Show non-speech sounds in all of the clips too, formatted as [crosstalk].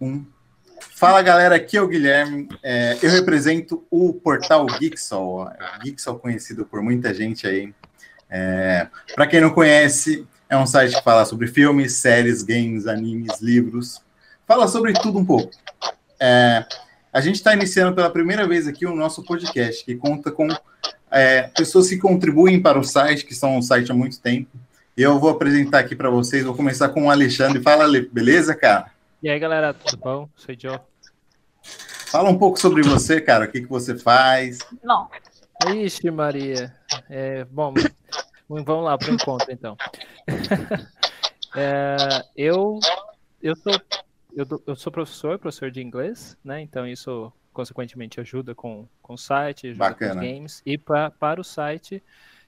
Um. Fala galera, aqui é o Guilherme. É, eu represento o portal Geeksol, Geeksol conhecido por muita gente aí. É, Para quem não conhece, é um site que fala sobre filmes, séries, games, animes, livros. Fala sobre tudo um pouco. É, a gente está iniciando pela primeira vez aqui o nosso podcast, que conta com é, pessoas que contribuem para o site, que são um site há muito tempo. Eu vou apresentar aqui para vocês. Vou começar com o Alexandre. Fala, beleza, cara? E aí, galera, tudo bom? Sou o Joe. Fala um pouco sobre você, cara. O que, que você faz? Não. Ixi, Maria. É, bom, vamos lá para o encontro, então. [laughs] é, eu, eu, sou, eu, eu, sou professor, professor de inglês, né? Então isso, consequentemente, ajuda com, com o site, ajuda Bacana. com os games. E pra, para o site,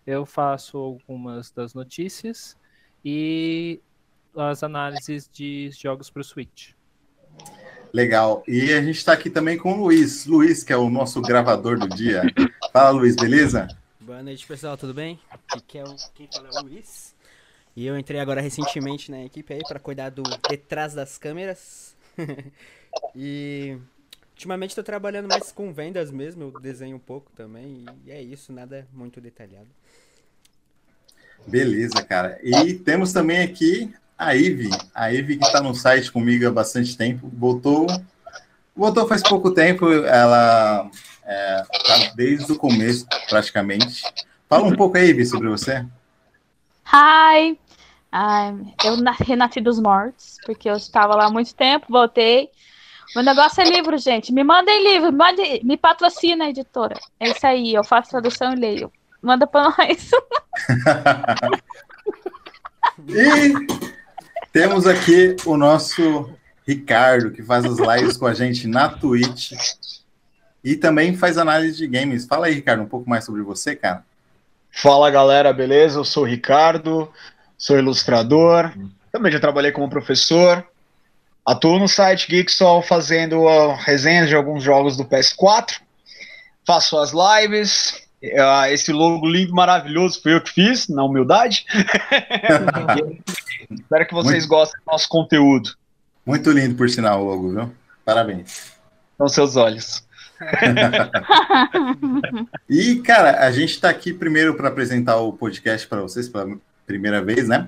eu faço algumas das notícias e as análises de jogos para o Switch. Legal. E a gente está aqui também com o Luiz. Luiz, que é o nosso gravador do dia. Fala, Luiz, beleza? Boa noite, pessoal, tudo bem? Aqui é o, quem fala é o Luiz. E eu entrei agora recentemente na equipe aí para cuidar do detrás das câmeras. [laughs] e ultimamente estou trabalhando mais com vendas mesmo, eu desenho um pouco também. E é isso, nada muito detalhado. Beleza, cara. E temos também aqui a Ive, a Ive que está no site comigo há bastante tempo, voltou, voltou faz pouco tempo, ela é, tá desde o começo, praticamente. Fala um pouco aí, Ive, sobre você. Hi! Um, eu renasci dos mortos, porque eu estava lá há muito tempo, voltei. Meu negócio é livro, gente. Me mandem livro, me, mande, me patrocina, editora. É isso aí, eu faço tradução e leio. Manda para nós. [laughs] [laughs] e temos aqui o nosso Ricardo, que faz as lives com a gente na Twitch e também faz análise de games. Fala aí, Ricardo, um pouco mais sobre você, cara. Fala, galera, beleza? Eu sou o Ricardo, sou ilustrador, também já trabalhei como professor. Atuo no site Geeksol fazendo uh, resenhas de alguns jogos do PS4. Faço as lives, esse logo lindo, maravilhoso, foi eu que fiz, na humildade. [laughs] Espero que vocês muito, gostem do nosso conteúdo. Muito lindo, por sinal, o logo, viu? Parabéns. São seus olhos. [laughs] e, cara, a gente está aqui primeiro para apresentar o podcast para vocês pela primeira vez, né?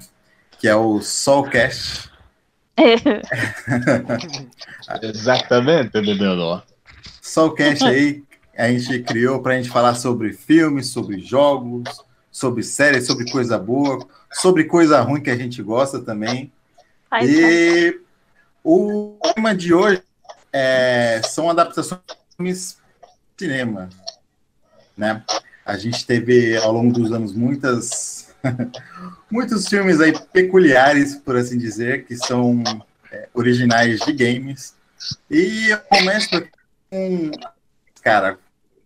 Que é o Solcast. [laughs] Exatamente, entendeu? Solcast aí, a gente criou para a gente falar sobre filmes, sobre jogos, sobre séries, sobre coisa boa, sobre coisa ruim que a gente gosta também. Ai, e tá. o tema de hoje é, são adaptações de filmes cinema, né? A gente teve ao longo dos anos muitas [laughs] muitos filmes aí peculiares, por assim dizer, que são é, originais de games. E eu começo com cara,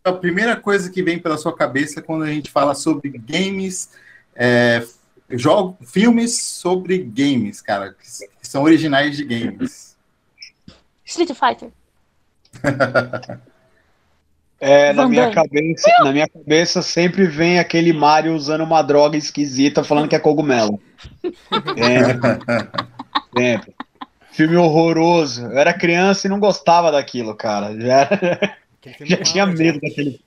a primeira coisa que vem pela sua cabeça quando a gente fala sobre games, é, jogo, filmes sobre games, cara, que, que são originais de games? Street Fighter. [laughs] É, na minha, cabeça, na minha cabeça sempre vem aquele Mario usando uma droga esquisita falando que é cogumelo. Sempre. sempre. Filme horroroso. Eu era criança e não gostava daquilo, cara. Já, já tinha medo daquele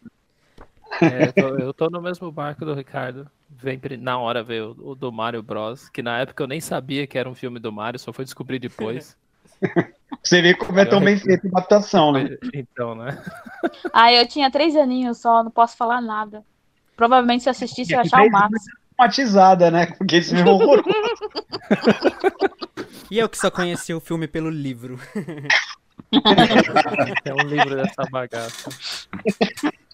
é, eu, tô, eu, tô, no mesmo barco do Ricardo. Vem na hora ver o, o, do Mario Bros. Que na época eu nem sabia que era um filme do Mario, só foi descobrir depois. [laughs] Você vê como é tão bem feita a adaptação, né? [laughs] Então, né? Ah, eu tinha três aninhos só, não posso falar nada. Provavelmente se assistisse eu ia achar o máximo. Traumatizada, né? Porque esse filme é horroroso. [laughs] E eu que só conheci o filme pelo livro. [laughs] é um livro dessa bagaça.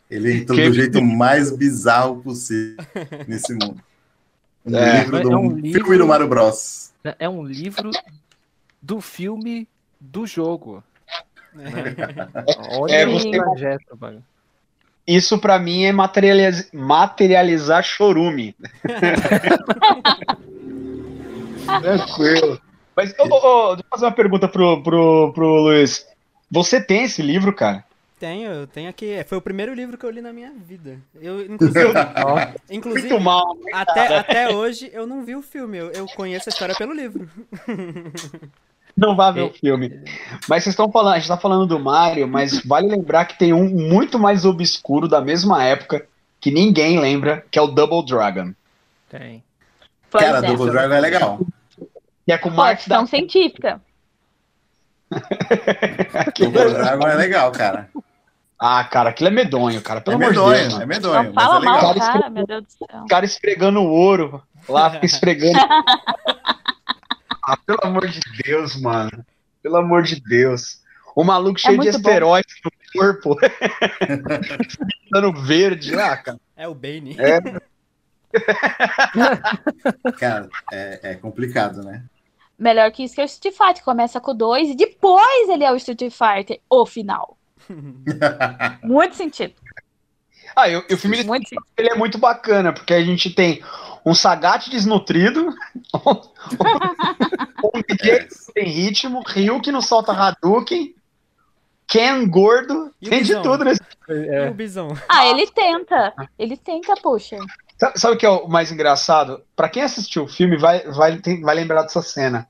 Ele entrou que... do jeito mais bizarro possível nesse mundo. Um é, livro do é um livro... filme do Mario Bros. É um livro do filme do jogo. Né? [laughs] Olha é, você... projeto, mano. Isso para mim é materializ... materializar chorume. Tranquilo. Mas oh, oh, deixa eu fazer uma pergunta pro, pro, pro Luiz. Você tem esse livro, cara? Tenho, eu tenho aqui. Foi o primeiro livro que eu li na minha vida. Eu, inclusive, [laughs] inclusive Muito mal. Até, até hoje eu não vi o filme. Eu, eu conheço a história pelo livro. [laughs] Não vá ver o filme. Mas vocês estão falando, a gente tá falando do Mario, mas vale lembrar que tem um muito mais obscuro da mesma época que ninguém lembra, que é o Double Dragon. Tem. Pois Cara, é. Double Dragon é legal. Que é com o Mark da... científica. [laughs] Double Dragon é legal, cara. Ah, cara, aquilo é medonho, cara. Pelo é amor de Deus. É medonho. Não fala é mal, cara, cara, meu Deus do céu. O cara esfregando o ouro. Lá fica esfregando. [laughs] ah, pelo amor de Deus, mano. Pelo amor de Deus. O maluco é cheio de esteroides no corpo. [laughs] Ficando verde. Ah, cara. É o Bane. É. cara, é, é complicado, né? Melhor que isso que é o Street Fighter. Começa com o 2 e depois ele é o Street Fighter, o final. [laughs] muito sentido. Ah, e, o filme muito ele, ele é muito bacana, porque a gente tem um Sagat desnutrido, [laughs] um DJ que tem ritmo, Ryu que não solta Hadouken, Ken gordo, e tem de tudo nesse é. o Bison. Ah, ele tenta. Ele tenta, puxa. Sabe, sabe o que é o mais engraçado? Para quem assistiu o filme, vai, vai, tem, vai lembrar dessa cena.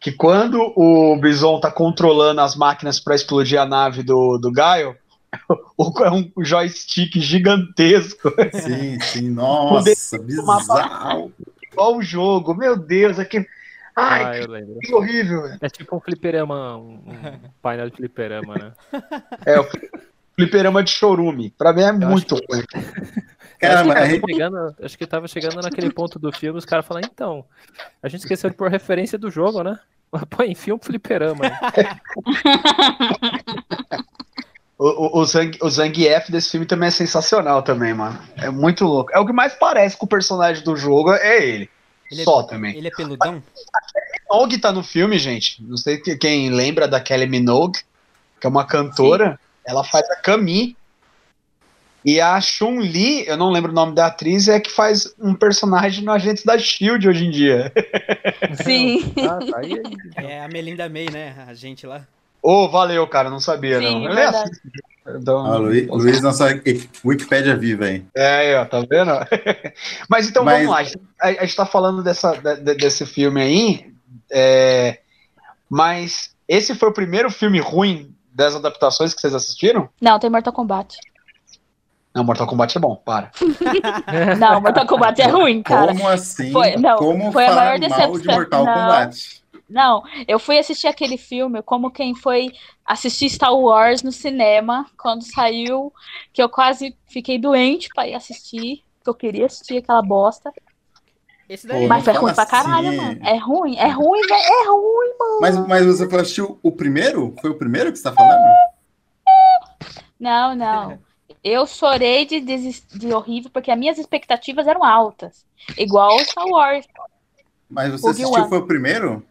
Que quando o Bison tá controlando as máquinas para explodir a nave do, do Gaio, [laughs] é um joystick gigantesco. Sim, sim, [laughs] nossa, bizarro. Igual o jogo, meu Deus, aqui. Ai, ah, eu lembro. que horrível. É tipo um fliperama, um, um [laughs] painel de fliperama, né? É, o fliperama de chorume. Pra mim é eu muito ruim. Cara, acho, que chegando, acho que tava chegando naquele ponto do filme, os caras falam, então, a gente esqueceu de pôr referência do jogo, né? [laughs] Pô, enfim, um fliperama. [laughs] O, o, o, Zang, o Zangief desse filme também é sensacional também, mano. É muito louco. É o que mais parece com o personagem do jogo, é ele. ele é Só é, também. Ele é peludão? A Kelly Minogue tá no filme, gente. Não sei quem lembra da Kelly Minogue, que é uma cantora. Sim. Ela faz a Camille. E a Chun-Li, eu não lembro o nome da atriz, é que faz um personagem no Agentes da SHIELD hoje em dia. [laughs] Sim. ah, tá aí, [laughs] é a Melinda May, né? A gente lá. Ô, oh, valeu, cara, não sabia, Sim, não. É assim. Então, ah, Luiz, Luiz, nossa Wikipédia viva, hein? É, ó, tá vendo? [laughs] Mas então Mas... vamos lá. A, a gente tá falando dessa, de, desse filme aí, é, mas esse foi o primeiro filme ruim das adaptações que vocês assistiram? Não, tem Mortal Kombat. Não, Mortal Kombat é bom, para. [laughs] não, Mortal Kombat é ruim, cara. Como assim? Foi, não, Como foi a maior decepção. de Mortal não. Kombat? Não, eu fui assistir aquele filme como quem foi assistir Star Wars no cinema quando saiu, que eu quase fiquei doente para ir assistir, que eu queria assistir aquela bosta. Esse daí mas foi ruim pra caralho, assim. mano. É ruim, é ruim, é ruim, mano. Mas, mas você foi assistir o primeiro? Foi o primeiro que você tá falando? Não, não. [laughs] Eu chorei de, de, horrível porque as minhas expectativas eram altas. Igual Star Wars. Mas você assistiu, foi o primeiro?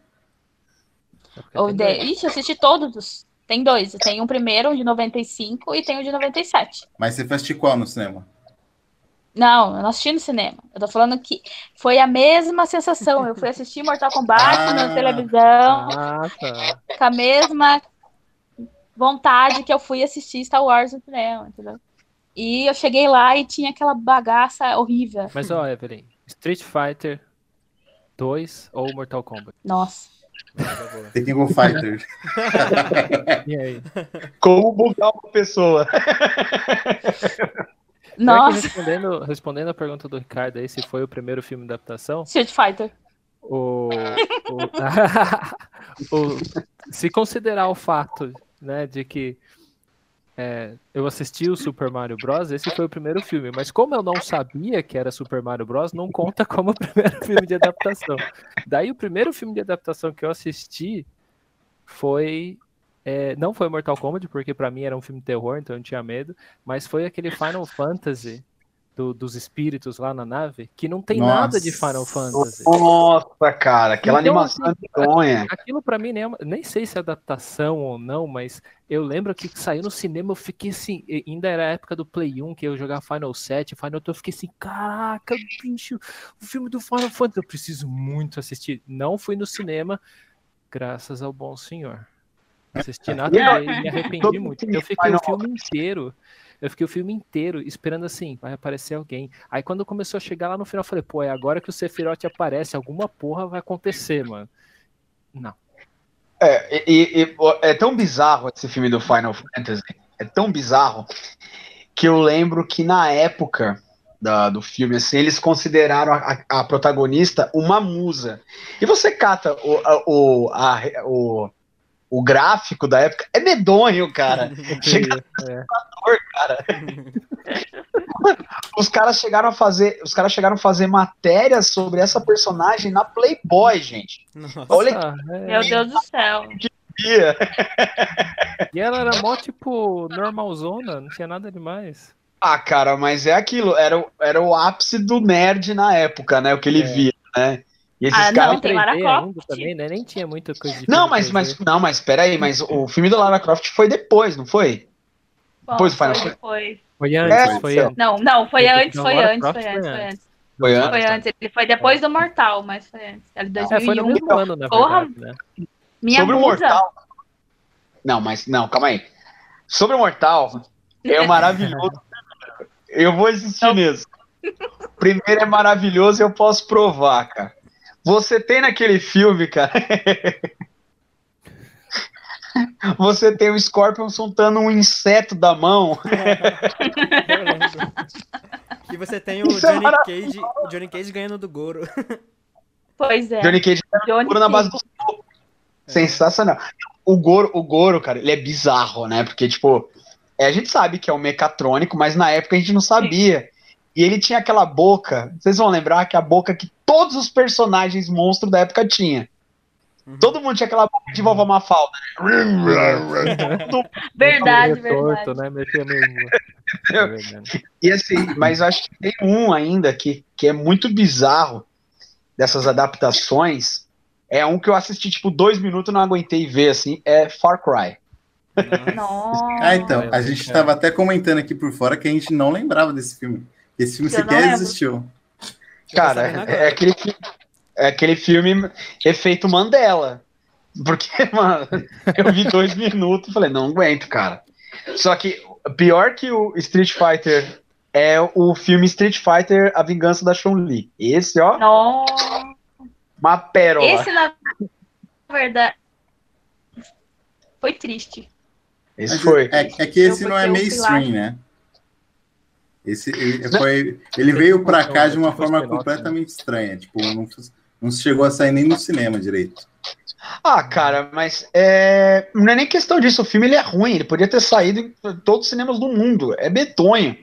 O de... Ixi, eu assisti todos. Tem dois. Tem um primeiro, um de 95 e tem um de 97. Mas você assistir qual no cinema? Não, eu não assisti no cinema. Eu tô falando que foi a mesma sensação. Eu fui assistir Mortal Kombat ah, na televisão. Ah, tá. Com a mesma vontade que eu fui assistir Star Wars no cinema, entendeu? E eu cheguei lá e tinha aquela bagaça horrível. Mas, ó, Evelyn, Street Fighter 2 ou Mortal Kombat? Nossa. Tekken Go Fighter. [laughs] e aí? Como bugar uma pessoa. Nossa. Respondendo, respondendo a pergunta do Ricardo aí, se foi o primeiro filme de adaptação. Street Fighter. O, o, [laughs] o, se considerar o fato né, de que é, eu assisti o Super Mario Bros. Esse foi o primeiro filme, mas como eu não sabia que era Super Mario Bros., não conta como o primeiro [laughs] filme de adaptação. Daí o primeiro filme de adaptação que eu assisti foi. É, não foi Mortal Kombat, porque para mim era um filme terror, então eu não tinha medo, mas foi aquele Final Fantasy do, dos espíritos lá na nave, que não tem Nossa. nada de Final Fantasy. Nossa, cara, aquela então, animação assim, Aquilo para mim nem, é nem sei se é adaptação ou não, mas eu lembro que saiu no cinema, eu fiquei assim, ainda era a época do Play 1, que eu jogava Final 7, Final 8, eu fiquei assim, caraca, bicho, o filme do Final Fantasy, eu preciso muito assistir. Não fui no cinema, graças ao bom senhor. Assisti nada [laughs] e me arrependi muito. Eu fiquei o filme inteiro eu fiquei o filme inteiro esperando assim, vai aparecer alguém. Aí quando começou a chegar lá no final, eu falei, pô, é agora que o Sephiroth aparece, alguma porra vai acontecer, mano. Não. É, e, e, é tão bizarro esse filme do Final Fantasy, é tão bizarro, que eu lembro que na época da, do filme, assim, eles consideraram a, a, protagonista uma musa. E você cata o, a, o, a, o, o gráfico da época, é medonho, cara. [laughs] Chega é. Cara. [laughs] os caras chegaram a fazer, os caras chegaram a fazer matérias sobre essa personagem na Playboy, gente. Nossa, Olha, é. meu Deus do céu. e ela era mó tipo normalzona, não tinha nada demais. Ah, cara, mas é aquilo, era, era o ápice do nerd na época, né? O que ele é. via, né? E esses ah, caras. Não, tem Lara Croft. Também, né? Nem tinha muita coisa de Não, mas, mas, não, mas peraí, mas o filme do Lara Croft foi depois, não foi? Bom, depois do Final Fantasy. Foi. Foi antes, é, foi antes. Não, não, foi antes, foi antes, foi antes, foi antes. Foi antes? Foi antes, ele foi depois do Mortal, mas foi antes. Era 2001. É, foi no mesmo ano, na Porra, verdade, né? Minha Sobre musa. o Mortal. Não, mas, não, calma aí. Sobre o Mortal, é maravilhoso [laughs] eu vou insistir nisso. Primeiro é maravilhoso e eu posso provar, cara. Você tem naquele filme, cara. [laughs] Você tem o Scorpion soltando um inseto da mão. e você tem o Isso é Johnny, é Cage, o Johnny Cage ganhando do Goro. Pois é. Johnny Cage ganhando do Goro na base do soco. É. Sensacional. O Goro, o Goro, cara, ele é bizarro, né? Porque, tipo, é, a gente sabe que é um mecatrônico, mas na época a gente não sabia. E ele tinha aquela boca, vocês vão lembrar que a boca que todos os personagens monstros da época tinha. Uhum. Todo mundo tinha aquela boca de vovó Mafalda. [laughs] verdade, verdade. Torto, né? E assim, mas eu acho que tem um ainda que, que é muito bizarro dessas adaptações. É um que eu assisti, tipo, dois minutos não aguentei ver, assim, é Far Cry. Nossa. Ah, então, a gente estava até comentando aqui por fora que a gente não lembrava desse filme. Esse filme sequer existiu. Cara, é, aquele, é aquele filme efeito Mandela. Porque, [laughs] mano, eu vi dois minutos e falei, não aguento, cara. Só que pior que o Street Fighter é o filme Street Fighter A Vingança da Chun-Li. Esse, ó. Nossa. Uma pérola. Esse, na verdade, foi triste. Esse foi. É, é, que esse não é mainstream, né? Esse, ele, foi, ele veio para cá de uma forma completamente estranha. Tipo, não, não chegou a sair nem no cinema direito. Ah, cara, mas é... não é nem questão disso. O filme ele é ruim. Ele podia ter saído em todos os cinemas do mundo. É betonho.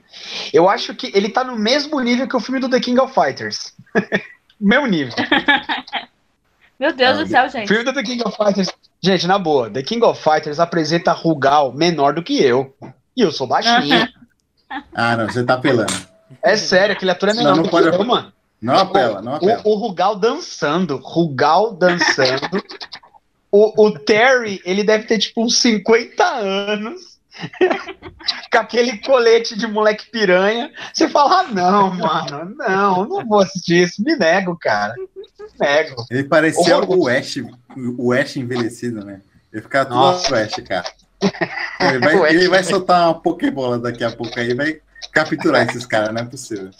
Eu acho que ele tá no mesmo nível que o filme do The King of Fighters. [laughs] Meu nível. [laughs] Meu Deus do céu, gente. Filme do The King of Fighters. Gente, na boa, The King of Fighters apresenta Rugal menor do que eu. E eu sou baixinho. ah, não, você tá apelando. É sério, aquele ator é menor não, do pode... que eu, mano. Não apela, não apela. O, o Rugal dançando. Rugal dançando. [laughs] o, o Terry, ele deve ter tipo uns 50 anos. [laughs] com aquele colete de moleque piranha. Você fala, ah, não, mano, não, não vou assistir isso. Me nego, cara. Nego. Ele parecia o, Ash, o Ash envelhecido, né? Ele ficava tudo Nossa. [laughs] o Ash, cara. Ele vai, ele vai soltar uma Pokébola daqui a pouco aí, vai capturar esses caras, não é possível.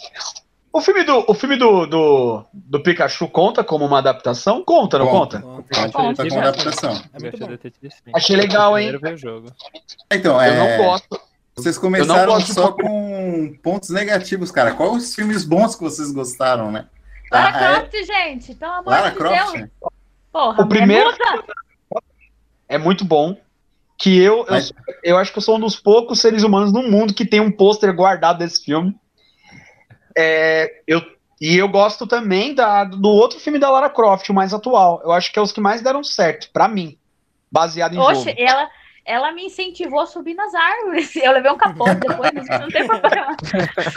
O filme do, o filme do, do, do Pikachu conta como uma adaptação? Conta, não conta? Conta, conta, conta como adaptação. É Achei legal, hein? Então, é... Eu não gosto. Vocês começaram só com pontos negativos, cara. Quais os filmes bons que vocês gostaram, né? Lara ah, é- Croft, é... gente, pelo amor Lara de Croft? Deus. Porra, o primeiro é muito bom. Que eu, Mas... eu, eu acho que eu sou um dos poucos seres humanos no mundo que tem um pôster guardado desse filme. É, eu, e eu gosto também da, do outro filme da Lara Croft, o mais atual. Eu acho que é os que mais deram certo, para mim. Baseado em Oxe, jogo. ela ela me incentivou a subir nas árvores. [laughs] Eu levei um capote depois, mas não tem problema.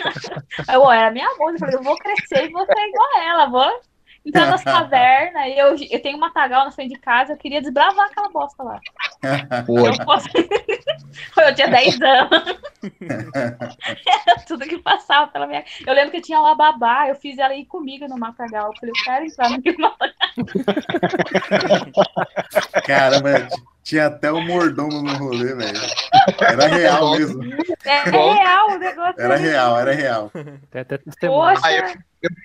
[laughs] eu era minha mãe, eu falei, eu vou crescer e vou ser igual a ela, vou entrar nas [laughs] cavernas. E eu, eu tenho um matagal na frente de casa, eu queria desbravar aquela bosta lá. eu, posso... [laughs] eu tinha 10 anos. Era [laughs] tudo que passava pela minha. Eu lembro que tinha lá babá, eu fiz ela ir comigo no matagal. Eu falei, eu quero entrar no matagal. Caramba, tinha até o um mordomo no rolê, velho. Era real mesmo. É real o negócio. Era real, era real. Tem até testemunho. Aí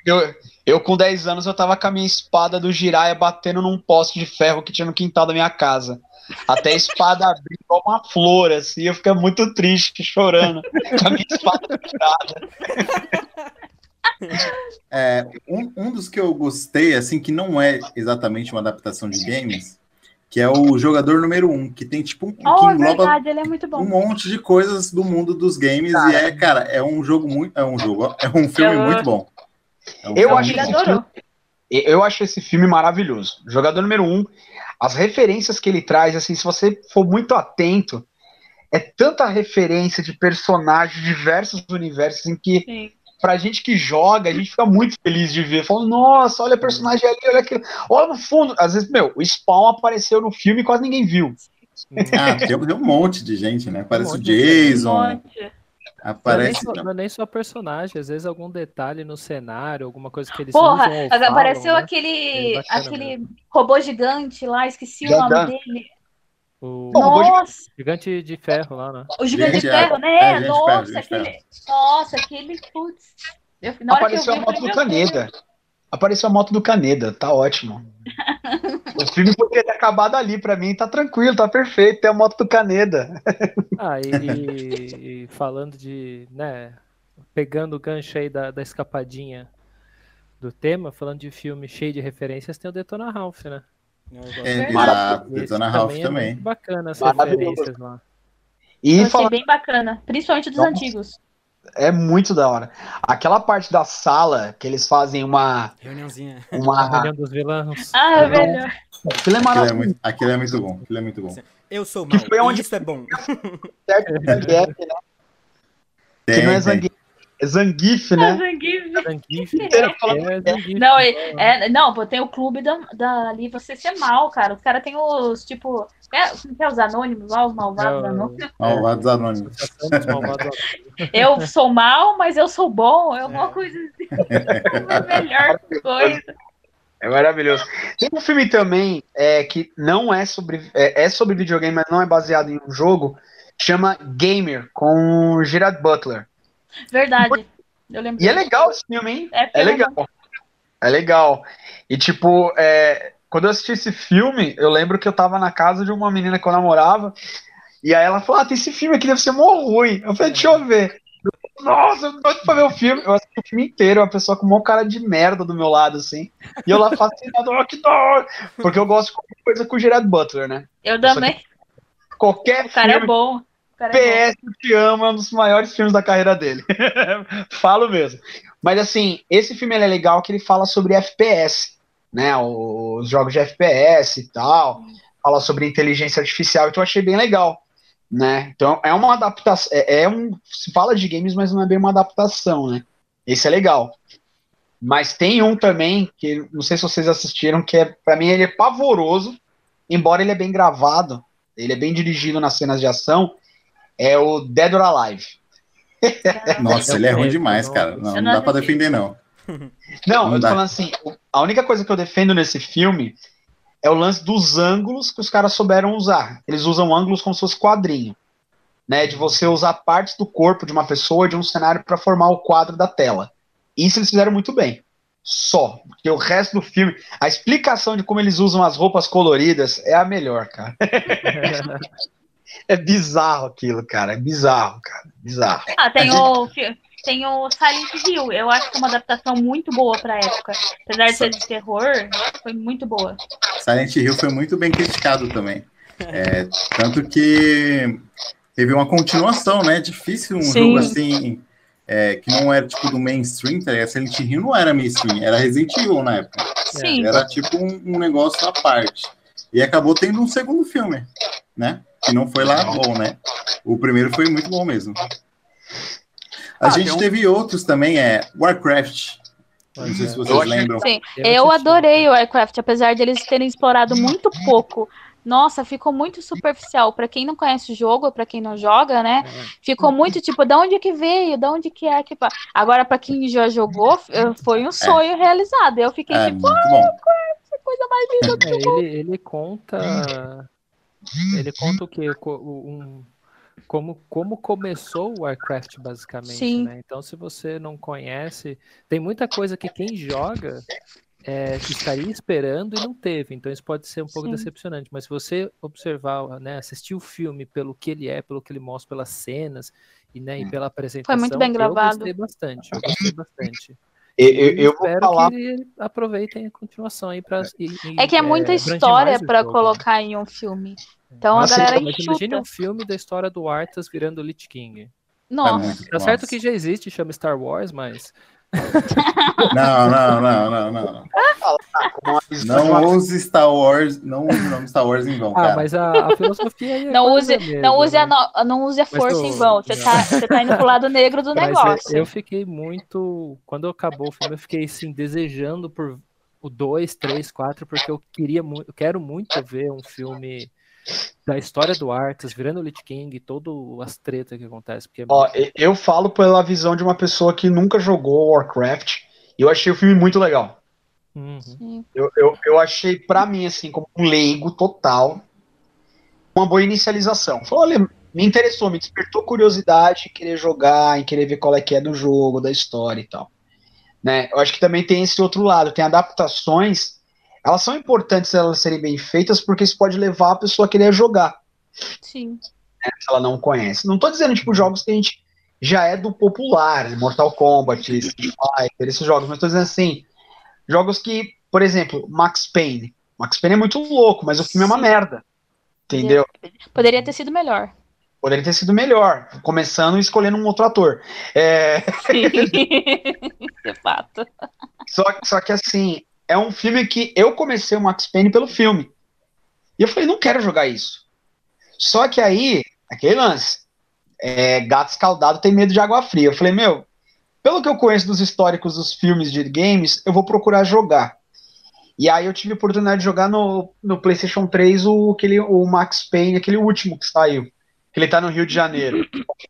eu, eu, eu, com 10 anos, eu tava com a minha espada do Jiraiya batendo num poste de ferro que tinha no quintal da minha casa. Até a espada abrir igual uma flor, assim, eu fiquei muito triste, chorando, com a minha espada tirada. É, um, um dos que eu gostei, assim, que não é exatamente uma adaptação de games, que é o jogador número um, que tem tipo um oh, que engloba verdade, ele é muito bom. um monte de coisas do mundo dos games cara. e é, cara, é um jogo muito, é um jogo, é um filme eu... muito bom. É um eu acho que filme, eu acho esse filme maravilhoso. Jogador número um, as referências que ele traz, assim, se você for muito atento, é tanta referência de personagens de diversos universos em que Sim pra gente que joga, a gente fica muito feliz de ver. Falando, nossa, olha o personagem ali, olha aquilo. Olha no fundo. Às vezes, meu, o Spawn apareceu no filme e quase ninguém viu. Ah, tem, tem um monte de gente, né? Aparece um o Jason. Aparece. Não é, não é, nem só personagem, às vezes algum detalhe no cenário, alguma coisa que eles Porra, usam apareceu né? aquele, é aquele robô gigante lá, esqueci o nome dele. O Nossa! Gigante de ferro lá, né? O gigante, de ferro, né? É, nossa, ferro, aquele. Nossa, aquele. Putz. Eu, Apareceu a moto do Caneda. Apareceu a moto do Caneda, tá ótimo. [laughs] o filme poderia ter acabado ali, pra mim tá tranquilo, tá perfeito, tem a moto do Caneda. [laughs] ah, e, e, falando de, né, pegando o gancho aí da, da escapadinha do tema, falando de filme cheio de referências, tem o Detona Ralph, né? É, exato, Detona Ralph também. É também. bacana as referências lá. E Eu fala... bem bacana, principalmente dos Nossa, antigos. É muito da hora. Aquela parte da sala que eles fazem uma. Reuniãozinha. Uma... A [laughs] reunião dos vilãs. Ah, é velho. Aquilo é maravilhoso. Aquilo é, muito, aquilo é muito bom. Aquilo é muito bom. Eu sou mal. Que foi onde... Isso é bom. [laughs] Certo, [laughs] Zangief, né? Tem, que não é Zangief, é Zangief, né? É Zangief. Zangief. [laughs] É, é, não, é, é, não, pô, tem o clube da, da, ali, você ser mal, cara. Os caras tem os, tipo, é, é os anônimos lá, os malvados é, anônimos. [laughs] Malvados anônimos. eu sou mal, mas eu sou bom. É uma coisa assim. a melhor coisa. É maravilhoso. Tem um filme também é, que não é sobre. É, é, sobre videogame, mas não é baseado em um jogo. Chama Gamer, com Gerard Butler. Verdade. Eu lembro. E é legal esse filme, hein? É, é legal. É legal. E, tipo, é, quando eu assisti esse filme, eu lembro que eu tava na casa de uma menina que eu namorava. E aí ela falou: Ah, tem esse filme aqui, deve ser mó ruim. Eu falei: Deixa eu ver. Nossa, eu tô pra ver o filme. Eu assisti o filme inteiro, uma pessoa com uma cara de merda do meu lado, assim. E eu lá fascinado, oh, [laughs] que dor! Porque eu gosto de qualquer coisa com o Gerard Butler, né? Eu também. Qualquer o cara é filme, é bom. PS Te Amo é um dos maiores filmes da carreira dele. [laughs] Falo mesmo. Mas assim, esse filme é legal que ele fala sobre FPS, né? Os jogos de FPS e tal. Fala sobre inteligência artificial, então eu achei bem legal. Né? Então é uma adaptação. É, é um. Se fala de games, mas não é bem uma adaptação, né? Esse é legal. Mas tem um também, que não sei se vocês assistiram, que é, para mim ele é pavoroso, embora ele é bem gravado, ele é bem dirigido nas cenas de ação, é o Dead or Alive. Nossa, ele é ruim demais, cara. Não, não dá pra defender, não. Não, não eu tô dá. falando assim, a única coisa que eu defendo nesse filme é o lance dos ângulos que os caras souberam usar. Eles usam ângulos como se fosse quadrinho. Né, de você usar partes do corpo de uma pessoa de um cenário para formar o quadro da tela. Isso eles fizeram muito bem. Só. Porque o resto do filme, a explicação de como eles usam as roupas coloridas é a melhor, cara. [laughs] É bizarro aquilo, cara. É bizarro, cara. Bizarro. Ah, tem o, tem o Silent Hill. Eu acho que é uma adaptação muito boa pra época. Apesar de ser de terror, foi muito boa. Silent Hill foi muito bem criticado também. [laughs] É, tanto que teve uma continuação, né? Difícil um Sim. jogo assim. É, que não era tipo do mainstream, tá Silent Hill não era mainstream, era Resident Evil na época. Sim. Era tipo um, um negócio à parte. E acabou tendo um segundo filme, né? que não foi lá bom, né? O primeiro foi muito bom mesmo. A ah, gente um... teve outros também, é Warcraft. Não sei se vocês eu lembram. Sim, eu adorei o Warcraft, apesar de eles terem explorado muito pouco. Nossa, ficou muito superficial. Para quem não conhece o jogo, para quem não joga, né? Ficou muito tipo, da onde que veio, da onde que é que. Agora, para quem já jogou, foi um é. sonho é. realizado. Eu fiquei é, tipo, muito bom. Coisa mais linda do é, ele, ele conta [laughs] ele conta o quê? Um, como, como começou o Warcraft, basicamente, Sim. né? Então, se você não conhece, tem muita coisa que quem joga é, estaria esperando e não teve. Então, isso pode ser um pouco Sim. decepcionante. Mas se você observar, né, assistir o filme pelo que ele é, pelo que ele mostra, pelas cenas e, né, e hum. pela apresentação, Foi muito bem gravado. eu gostei bastante. Eu gostei bastante. Eu, eu, eu espero falar... que aproveitem a continuação aí para. É que é muita é, história para colocar em um filme. Então Mas, a galera mas Imagina um filme da história do Arthas virando Lich King. Nossa. É tá certo que já existe, chama Star Wars, mas [laughs] não, não, não, não, não. Não use Star Wars, não use o nome Star Wars em vão, ah, cara. mas a, a filosofia é não use, mesmo, não use a né? no, não use a força em vão. Você tá, você tá indo pro lado negro do mas negócio. Eu fiquei muito, quando acabou o filme, eu fiquei assim desejando por o 2, 3, 4, porque eu queria muito, eu quero muito ver um filme da história do Arthas, virando o Lich King, todas as tretas que acontecem. Porque é Ó, eu falo pela visão de uma pessoa que nunca jogou Warcraft, e eu achei o filme muito legal. Uhum. Eu, eu, eu achei, para mim, assim, como um leigo total, uma boa inicialização. Falei, olha, me interessou, me despertou curiosidade em querer jogar, em querer ver qual é que é do jogo, da história e tal. Né? Eu acho que também tem esse outro lado, tem adaptações elas são importantes elas serem bem feitas porque isso pode levar a pessoa a querer jogar. Sim. Né, se ela não conhece. Não estou dizendo, tipo, jogos que a gente já é do popular, Mortal Kombat, Street Fighter, esses jogos, mas estou dizendo assim, jogos que, por exemplo, Max Payne. Max Payne é muito louco, mas o filme Sim. é uma merda. Entendeu? Poderia ter sido melhor. Poderia ter sido melhor, começando e escolhendo um outro ator. É... Sim, [laughs] de fato. Só, só que assim, é um filme que eu comecei o Max Payne pelo filme. E eu falei, não quero jogar isso. Só que aí, aquele lance, é, gato escaldado tem medo de água fria. Eu falei, meu, pelo que eu conheço dos históricos dos filmes de games, eu vou procurar jogar. E aí eu tive a oportunidade de jogar no, no PlayStation 3 o, aquele, o Max Payne, aquele último que saiu. Que ele tá no Rio de Janeiro.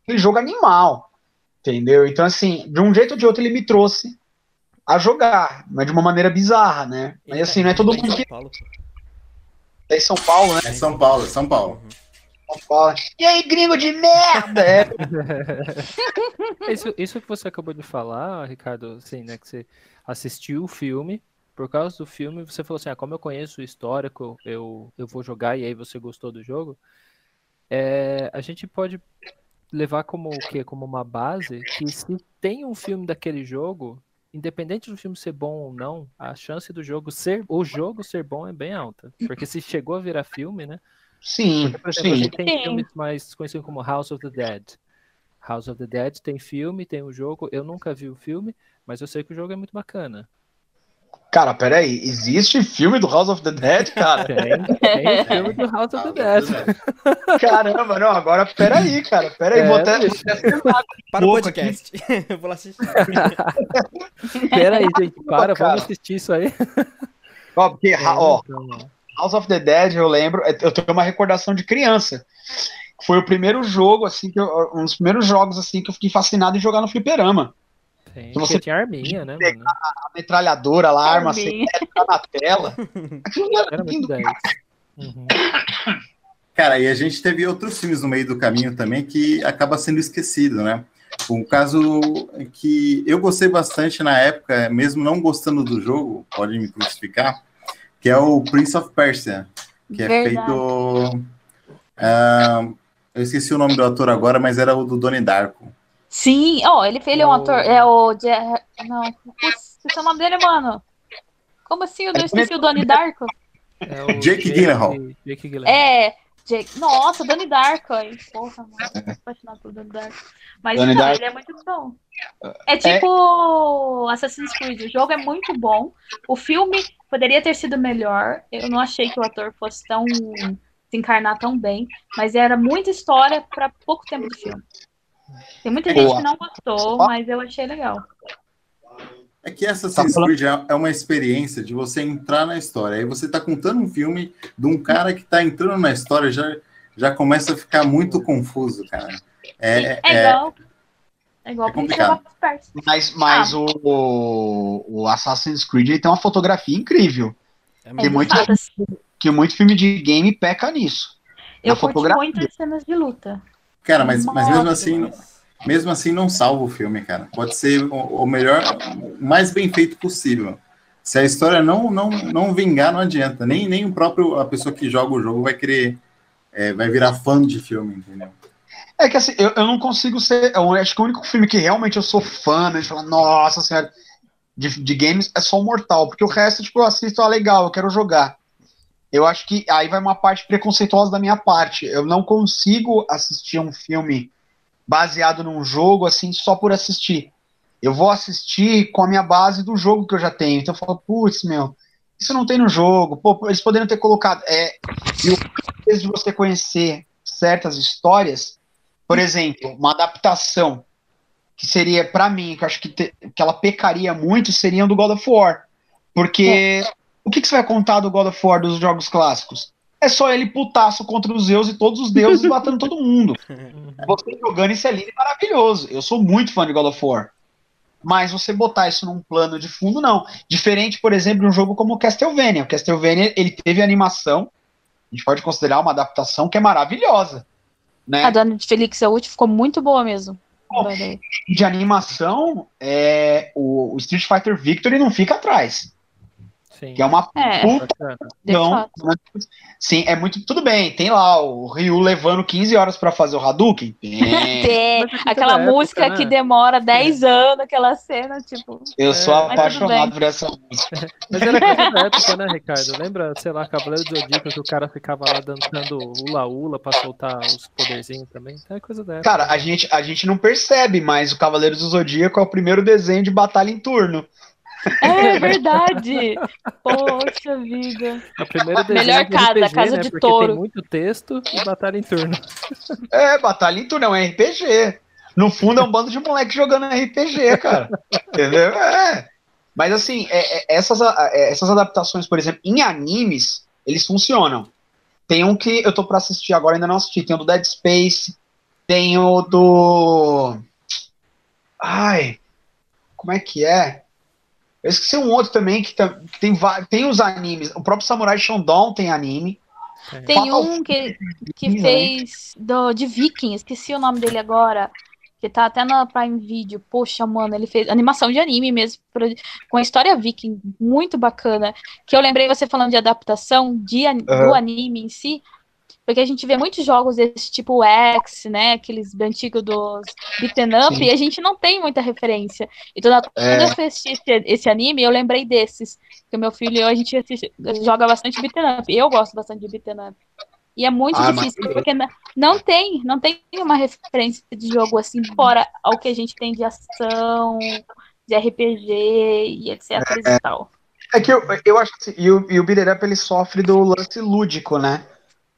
Aquele jogo animal. Entendeu? Então, assim, de um jeito ou de outro, ele me trouxe a jogar, mas de uma maneira bizarra, né? Mas assim, não é todo mundo que. É em São Paulo, né? É São Paulo, São Paulo. São Paulo. E aí, gringo de merda! É. [laughs] isso, isso que você acabou de falar, Ricardo, assim, né? Que você assistiu o filme, por causa do filme, você falou assim: ah, como eu conheço o histórico, eu, eu vou jogar, e aí você gostou do jogo. É, a gente pode levar como o quê? Como uma base que se tem um filme daquele jogo, independente do filme ser bom ou não, a chance do jogo ser o jogo ser bom é bem alta. Porque se chegou a virar filme, né? Sim, Porque, por exemplo, sim. a gente tem sim. filmes mais conhecidos como House of the Dead. House of the Dead tem filme, tem o jogo. Eu nunca vi o filme, mas eu sei que o jogo é muito bacana. Cara, peraí, existe filme do House of the Dead, cara? Tem, tem filme do House of the Dead. Caramba, não, agora peraí, cara, peraí, é, vou até... Para o podcast, [laughs] eu vou lá assistir. [laughs] peraí, gente, para, vamos assistir isso aí. Ó, porque, é, ó, então, House of the Dead, eu lembro, é, eu tenho uma recordação de criança, foi o primeiro jogo, assim, que eu, um dos primeiros jogos, assim, que eu fiquei fascinado em jogar no fliperama. Tem, você tinha arminha, né? Mano? A metralhadora lá, a arma secreta na tela. [laughs] Era, lindo, cara. Uhum. Cara, e a gente teve outros filmes no meio do caminho também que acaba sendo esquecido, né? Um caso que eu gostei bastante na época, mesmo não gostando do jogo, pode me crucificar, que é o Prince of Persia, que Verdade. é feito. Uh, eu esqueci o nome do ator agora, mas era o do Donnie Darko. Sim, ó, oh, ele, ele é um ator. É o. Não, esqueci o nome dele, mano. Como assim? Eu não esqueci o Donnie Darko? É o Jake Gyllenhaal. Jake Gyllenhaal. É, Jake. Nossa, Donnie Darko. Ai, porra, mano. Tô apaixonado pelo Donnie Darko. Mas Donnie não, Darko. ele é muito bom. É, é tipo é... Assassin's Creed. O jogo é muito bom. O filme poderia ter sido melhor. Eu não achei que o ator fosse tão se encarnar tão bem, mas era muita história para pouco tempo de filme. Tem muita gente que não gostou, mas eu achei legal. É que Assassin's tá Creed é uma experiência de você entrar na história. Aí você está contando um filme de um cara que está entrando na história, já, já começa a ficar muito confuso, cara. É, é, é igual. É igual é complicado. Mas, mas ah. o, o Assassin's Creed tem uma fotografia incrível. É tem muito, que muito filme de game peca nisso. Eu curti muito as cenas de luta. Cara, mas, mas mesmo assim, mesmo assim não salva o filme, cara. Pode ser o, o melhor, o mais bem feito possível. Se a história não não não vingar, não adianta. Nem nem o próprio a pessoa que joga o jogo vai querer é, vai virar fã de filme, entendeu? É que assim, eu, eu não consigo ser. Eu acho que o único filme que realmente eu sou fã, né? De falar, nossa senhora, de, de games é só o Mortal, porque o resto, tipo, eu assisto, ah, legal, eu quero jogar. Eu acho que aí vai uma parte preconceituosa da minha parte. Eu não consigo assistir um filme baseado num jogo assim só por assistir. Eu vou assistir com a minha base do jogo que eu já tenho. Então eu falo, putz, meu, isso não tem no jogo. Pô, eles poderiam ter colocado. É, e o de você conhecer certas histórias, por exemplo, uma adaptação que seria para mim, que eu acho que, te, que ela pecaria muito, seria do God of War. Porque é. O que, que você vai contar do God of War dos jogos clássicos? É só ele putaço contra os Zeus e todos os deuses [laughs] matando todo mundo. Você jogando isso é lindo e maravilhoso. Eu sou muito fã de God of War. Mas você botar isso num plano de fundo, não. Diferente, por exemplo, de um jogo como Castlevania. O Castlevania, ele teve animação, a gente pode considerar uma adaptação que é maravilhosa. Né? A dona de Felix Ault ficou muito boa mesmo. Bom, de animação, é, o, o Street Fighter Victory não fica atrás. Sim. Que é uma é, puta. Não, sim, é muito. Tudo bem, tem lá o Ryu levando 15 horas para fazer o Hadouken. [laughs] Tem. tem. Aquela música época, né? que demora 10 anos, aquela cena, tipo. Eu sou é, apaixonado por essa música. [laughs] Mas era coisa da [laughs] época, né, Ricardo? Lembra, sei lá, Cavaleiro do Zodíaco que o cara ficava lá dançando ula-ula pra soltar os poderzinhos também? Então é coisa da época. Cara, a gente, a gente não percebe, mas o Cavaleiro do Zodíaco é o primeiro desenho de batalha em turno. É verdade. Poxa vida. A primeira Melhor casa, RPG, casa né? de Porque touro. Tem muito texto e batalha em turno. [laughs] É, batalha em turno, é um RPG. No fundo é um bando de moleque jogando RPG, cara. Entendeu? É. Mas assim, é, é, essas, é, essas adaptações, por exemplo, em animes, eles funcionam. Tem um que eu tô pra assistir agora, ainda não assisti. Tem o do Dead Space, tem o do. Ai, como é que é? Eu esqueci um outro também que, tá, que tem, tem os animes. O próprio Samurai Shodown tem anime. Tem um que, que fez do, de Vikings, esqueci o nome dele agora. Que tá até na Prime Video. Poxa, mano, ele fez animação de anime mesmo, com a história viking, muito bacana. Que eu lembrei você falando de adaptação de, uhum. do anime em si. Porque a gente vê muitos jogos desse tipo X, né? Aqueles antigos dos beaten up, Sim. e a gente não tem muita referência. Então, quando é. eu assisti esse, esse, anime, eu lembrei desses. Que o meu filho e eu, a gente assiste, joga bastante beaten up. Eu gosto bastante de beaten up. E é muito ah, difícil, mas... porque não tem, não tem uma referência de jogo assim, fora ao que a gente tem de ação, de RPG e etc é, e tal. É que eu, eu acho que e o, e o Up ele sofre do lance lúdico, né?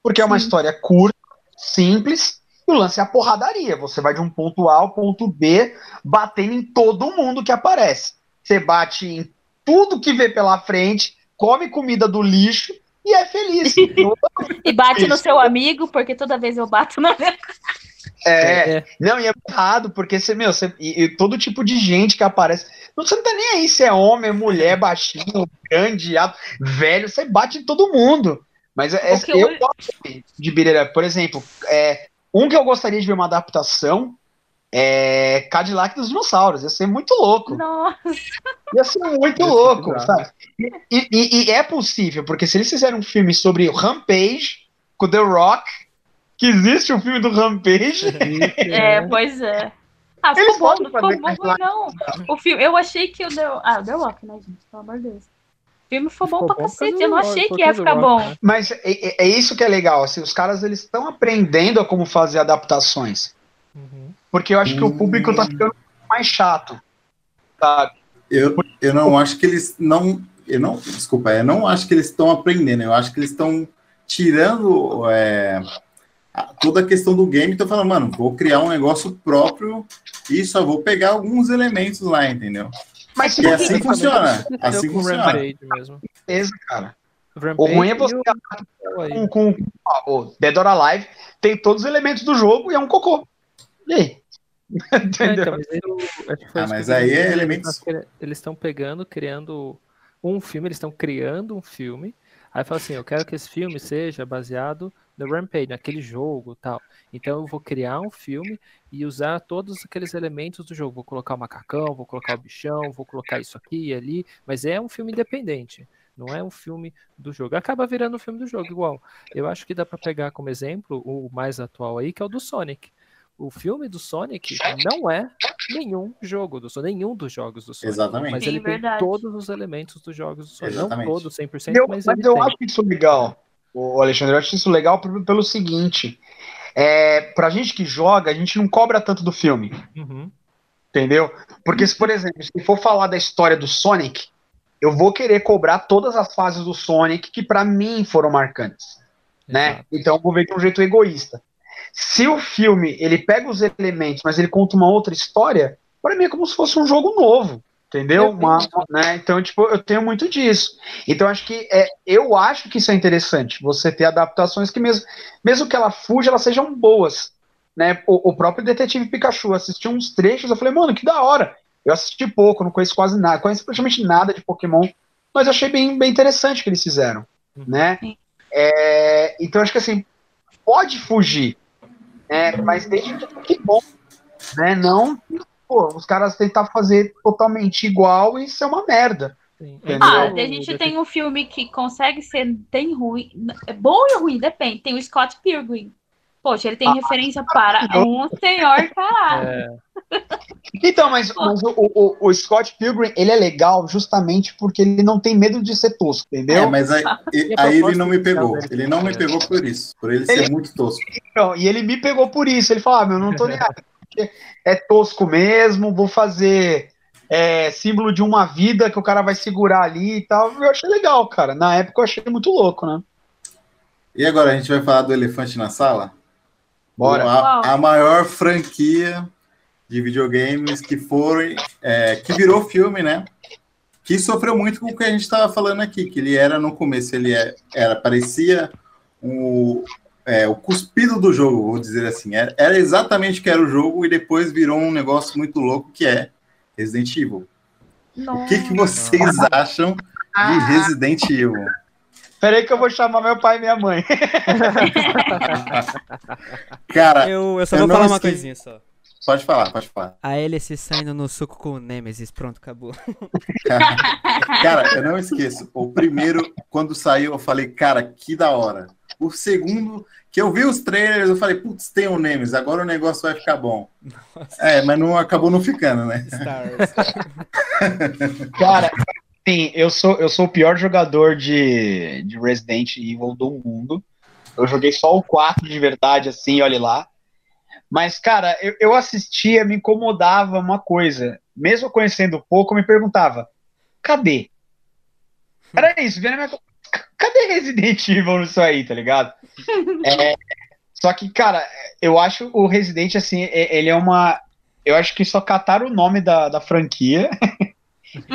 Porque Sim. é uma história curta, simples, e o lance é a porradaria. Você vai de um ponto A ao ponto B, batendo em todo mundo que aparece. Você bate em tudo que vê pela frente, come comida do lixo e é feliz. [laughs] e bate no seu amigo, porque toda vez eu bato na minha [laughs] é, é, não, e é errado, porque você, meu, você, e, e, todo tipo de gente que aparece. Você não tá nem aí se é homem, mulher, baixinho, grande, alto, velho, você bate em todo mundo. Mas é, eu, eu gosto de beat Por exemplo, é, um que eu gostaria de ver uma adaptação é Cadillac dos dinossauros. Ia ser muito louco. Nossa. Ia ser muito louco, sabe? E, e, e, é possível, porque se eles fizerem um filme sobre o Rampage com The Rock, que existe um filme do Rampage. É, pois é. Ah, ficou bom, não ficou bom, não. O filme, eu achei que o The, ah, The Rock, né, gente? Pelo amor de Deus filme foi bom pra cacete. Eu não achei que ia ficar bom. Né? Mas é, é, é, isso que é legal. Assim, os caras eles estão aprendendo a como fazer adaptações. Uhum. Porque eu acho que o público tá ficando mais chato. Sabe? Eu, eu não acho que eles não. Eu não, desculpa, eu não acho que eles estão aprendendo, eu acho que eles estão tirando é, toda a questão do game e estão falando, mano, vou criar um negócio próprio e só vou pegar alguns elementos lá, entendeu? Mas e assim funciona. Assim com funciona. Rampage mesmo. Beleza, cara. O ruim é você com, com, com o Dead or Alive tem todos os elementos do jogo e é um cocô. E aí? Entendeu? [laughs] É, então, mas, ah, mas aí é elementos. Eles estão pegando, criando um filme, eles estão criando um filme Aí fala assim, eu quero que esse filme seja baseado no Rampage, naquele jogo tal. Então eu vou criar um filme e usar todos aqueles elementos do jogo. Vou colocar o macacão, vou colocar o bichão, vou colocar isso aqui e ali, mas é um filme independente. Não é um filme do jogo. Acaba virando um filme do jogo igual. Eu acho que dá para pegar como exemplo o mais atual aí, que é o do Sonic. O filme do Sonic não é nenhum jogo do Sonic, nenhum dos jogos do Sonic. Exatamente. Mas Sim, ele verdade. tem todos os elementos dos jogos do Sonic. Exatamente. Não todos, 100%, Eu, mas, mas ele eu tem. acho isso legal, o Alexandre, eu acho isso legal pelo, seguinte: é, pra gente que joga, a gente não cobra tanto do filme, Uhum. entendeu? Porque, se, por exemplo, se for falar da história do Sonic, eu vou querer cobrar todas as fases do Sonic que pra mim foram marcantes, né? Exato. Então eu vou ver de um jeito egoísta. Se o filme ele pega os elementos, mas ele conta uma outra história, pra mim é como se fosse um jogo novo. Entendeu? Uma- né? Então, tipo, eu tenho muito disso. Então, acho que é, eu acho que isso é interessante. Você ter adaptações que mesmo, mesmo que ela fuja, elas sejam boas. Né? O, o próprio Detetive Pikachu, assisti uns trechos, eu falei, mano, que da hora. Eu assisti pouco, não conheço quase nada, conheço praticamente nada de Pokémon, mas achei bem, bem interessante o que eles fizeram. Uhum. Né? É, então, acho que assim, pode fugir, né? mas desde que bom. Né? Não pô, os caras tentar fazer totalmente igual e isso é uma merda. Sim. Entendeu? Ah, a gente tem um filme que consegue ser bem ruim. É bom e ruim, depende. Tem o Scott Pilgrim. Poxa, ele tem Ah, referência para um senhor caralho. É, Então, mas, mas o, o, o Scott Pilgrim, ele é legal justamente porque ele não tem medo de ser tosco, entendeu? É, mas aí, e- aí ele não me pegou. Ele não me pegou por isso. Por ele ser Ele- muito tosco. Então, e ele me pegou por isso. Ele falou: ah, meu, não tô porque é tosco mesmo, vou fazer é, símbolo de uma vida que o cara vai segurar ali e tal. Eu achei legal, cara. Na época eu achei muito louco, né? E agora a gente vai falar do Elefante na Sala? Bora. A, a maior franquia de videogames que foram, é, que virou filme, né? Que sofreu muito com o que a gente estava falando aqui, que ele era no começo, ele é- era parecia o, é, o cuspido do jogo, vou dizer assim. Era, era exatamente o que era o jogo e depois virou um negócio muito louco que é Resident Evil. O que, que vocês acham de Resident Evil? Peraí que eu vou chamar meu pai e minha mãe. [laughs] Cara, Eu, eu só Eu vou falar uma coisinha só. pode falar, pode falar. A hélice saindo no suco com o Nemesis. Pronto, acabou. [laughs] Cara, eu não esqueço. O primeiro, quando saiu, eu falei, cara, que da hora. O segundo, que eu vi os trailers, eu falei, putz, tem o Nemesis, agora o negócio vai ficar bom. É, mas não acabou não ficando, né? Star Wars. [laughs] Cara, sim, eu sou, eu sou o pior jogador de, de Resident Evil do mundo. Eu joguei só o 4 de verdade, assim, olhe lá. Mas, cara, eu, eu assistia, me incomodava uma coisa. Mesmo conhecendo pouco, eu me perguntava: cadê? Era isso, vinha na minha cadê Resident Evil nisso aí, tá ligado? [laughs] É, só que, cara, eu acho o Resident, assim, ele é uma. Eu acho que só cataram o nome da, da franquia. [laughs]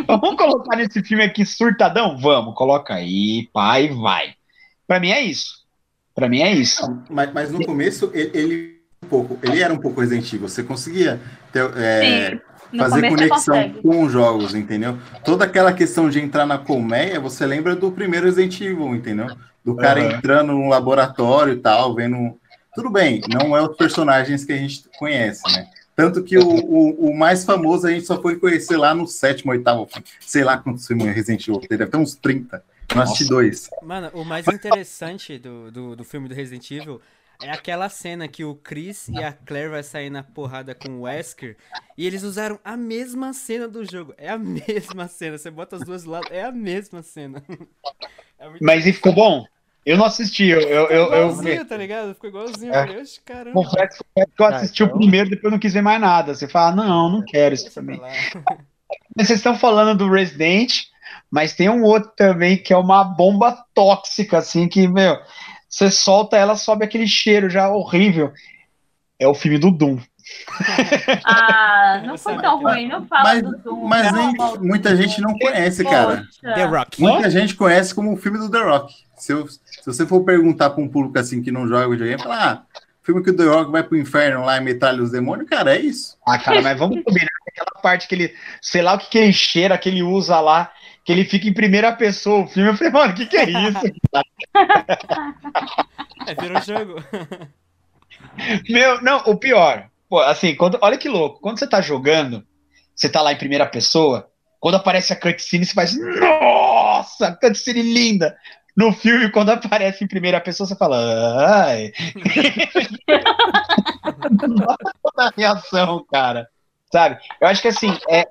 Vamos colocar nesse filme aqui surtadão? Vamos, coloca aí, pai, vai. Pra mim é isso. Pra mim é isso. Mas, mas no começo, ele, ele, um pouco, ele era um pouco Resident Evil. Você conseguia ter, é, no fazer conexão com os jogos, entendeu? Toda aquela questão de entrar na colmeia, você lembra do primeiro Resident Evil, entendeu? Do cara Aham. entrando num laboratório e tal, vendo. Tudo bem, não é os personagens que a gente conhece, né? Tanto que o, o, o mais famoso a gente só foi conhecer lá no sétimo, oitavo filme. Sei lá quantos filmes Resident Evil tem, deve ter uns 30. Eu assisti dois. Mano, o mais interessante do, do, do filme do Resident Evil é aquela cena que o Chris e a Claire vai sair na porrada com o Wesker e eles usaram a mesma cena do jogo. É a [laughs] mesma cena. Você bota as duas do lado, é a mesma cena. [laughs] É Mas e ficou bom? Eu não assisti, eu, eu, eu, eu igualzinho, tá ligado? Ficou igualzinho. É. Eu falei, "Oxe, caramba. confesso que eu Ah, assisti o então- primeiro, depois não quis ver mais nada. Você fala, não, não quero isso também. Vocês estão falando do Resident, mas tem um outro também que é uma bomba tóxica, assim, que, meu, você solta ela, sobe aquele cheiro já horrível. É o filme do Doom. Ah, não foi tão ruim, não fala Mas, do Doom. mas nem, muita gente não conhece, cara. The Rock. Muita gente conhece como o filme do The Rock. Se, eu- se você for perguntar para um público assim que não joga videogame, fala, ah, filme que o The Rock vai pro inferno lá e metralha os demônios, cara, é isso. Ah, cara, mas vamos combinar aquela parte que ele, sei lá o que que ele cheira, que ele usa lá, que ele fica em primeira pessoa o filme. Eu falei, mano, o que, que é isso? [laughs] é, virou jogo. Meu, não, o pior. Pô, assim, quando, olha que louco. Quando você tá jogando, você tá lá em primeira pessoa, quando aparece a cutscene, você faz, nossa, cutscene linda. No filme, quando aparece em primeira pessoa, você fala, ai. [laughs] Toda a reação, cara. Sabe? Eu acho que assim, é,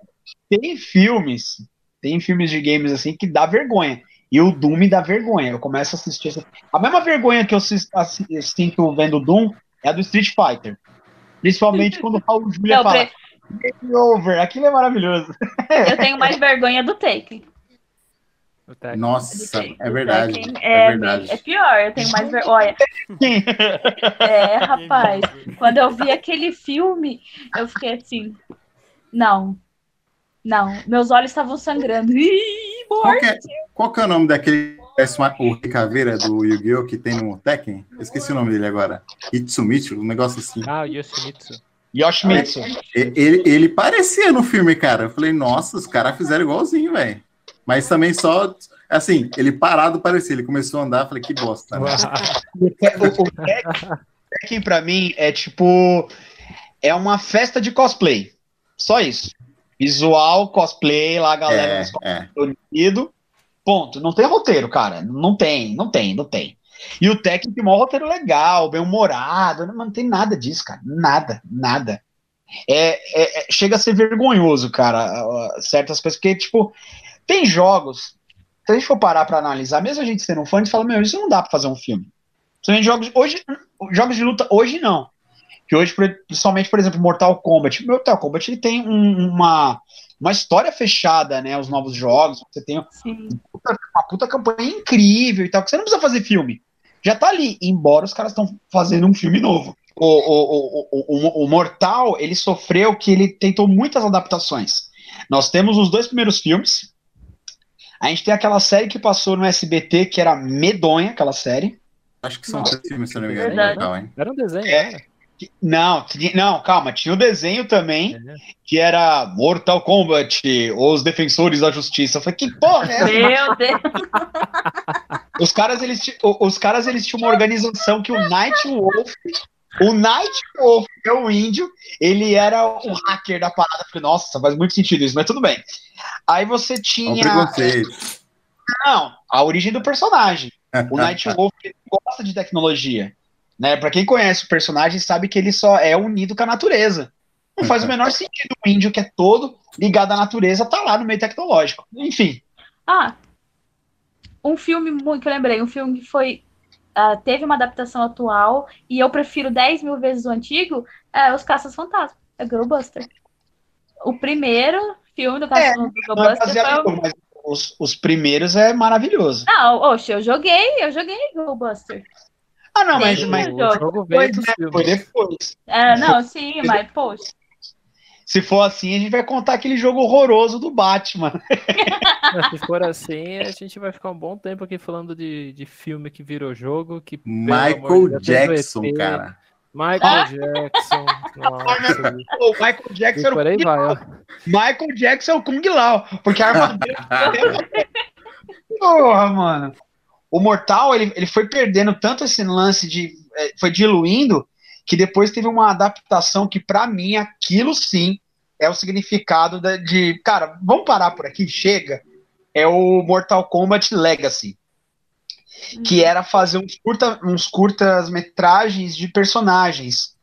tem filmes, tem filmes de games assim que dá vergonha. E o Doom me dá vergonha. Eu começo a assistir. A mesma vergonha que eu sinto vendo Doom é a do Street Fighter. Principalmente quando o Raul Julia fala. Game over, aquilo é maravilhoso. Eu tenho mais vergonha do Taken. Nossa, é verdade. É, é, verdade. É pior, eu tenho mais vergonha. É, rapaz, quando eu vi aquele filme, eu fiquei assim, não, não, meus olhos estavam sangrando. Ih, qual, que é, qual que é o nome daquele parece uma o Caveira do Yu-Gi-Oh! que tem no Tekken? Eu esqueci o nome dele agora. Itsumitsu, um negócio assim. Ah, Yoshimitsu. Yoshimitsu. Ele, ele parecia no filme, cara. Eu falei, nossa, os caras fizeram igualzinho, velho. Mas também só, assim, ele parado parecia. Ele começou a andar, falei, que bosta. Né? o Tekken, pra mim, é tipo. É uma festa de cosplay. Só isso. Visual, cosplay, lá a galera é, é. unido. Ponto. Não tem roteiro, cara. Não tem, não tem, não tem. E o técnico tem um roteiro legal, bem humorado, não, não tem nada disso, cara. Nada, nada. É, é, é, chega a ser vergonhoso, cara, certas coisas, porque, tipo, tem jogos, se a gente for parar pra analisar, mesmo a gente sendo um fã, a gente fala, meu, isso não dá pra fazer um filme. Principalmente jogos, hoje, jogos de luta, hoje não. Que hoje, principalmente, por exemplo, Mortal Kombat. Mortal Kombat ele tem um, uma, uma história fechada, né? Os novos jogos, você tem uma puta, uma puta, campanha incrível e tal, que você não precisa fazer filme já tá ali, embora os caras estão fazendo um filme novo. O, o, o, o, Mortal, ele sofreu que ele tentou muitas adaptações. Nós temos os dois primeiros filmes. A gente tem aquela série que passou no SBT, que era medonha, aquela série. Acho que são três filmes, se não me engano. Legal, Era um desenho, é, Não, não, calma, tinha o desenho também, é. que era Mortal Kombat, Os Defensores da Justiça. Eu falei, que porra é essa? Meu Deus! [laughs] Os caras, eles, os caras, eles tinham uma organização que o Night Wolf, o Night Wolf, que é o índio, ele era o hacker da parada. falei, nossa, faz muito sentido isso, mas tudo bem. Aí você tinha. Não, a origem do personagem. O Night Wolf gosta de tecnologia. Né? Para quem conhece o personagem, sabe que ele só é unido com a natureza. Não faz o menor sentido o índio que é todo ligado à natureza tá lá no meio tecnológico. Enfim. Ah, um filme muito que eu lembrei, um filme que foi. Uh, teve uma adaptação atual e eu prefiro 10 mil vezes o antigo, é Os Caças Fantasmas, é Girlbuster. O primeiro filme do Caças é, Girlbuster é foi. Mas os, os primeiros é maravilhoso. Não, oxe, eu joguei, eu joguei Girlbuster. Ah, não, mas, mas o jogo veio foi, foi depois. É, não, sim, [laughs] mas, poxa. Se for assim, a gente vai contar aquele jogo horroroso do Batman. [laughs] Se for assim, a gente vai ficar um bom tempo aqui falando de, de filme que virou jogo. Que, Michael Jackson, cara. Michael ah! Jackson. [laughs] Nossa. o Michael Jackson era o Kung vai, Lao. Michael Jackson é o Kung Lao. Porque a armadura. Porra, mano. O Mortal, ele, ele foi perdendo tanto esse lance de. É, foi diluindo que depois teve uma adaptação que, para mim, aquilo sim é o significado de, de, Cara, vamos parar por aqui, chega. É o Mortal Kombat Legacy. Que uhum. era fazer uns, curta, uns curtas metragens de personagens.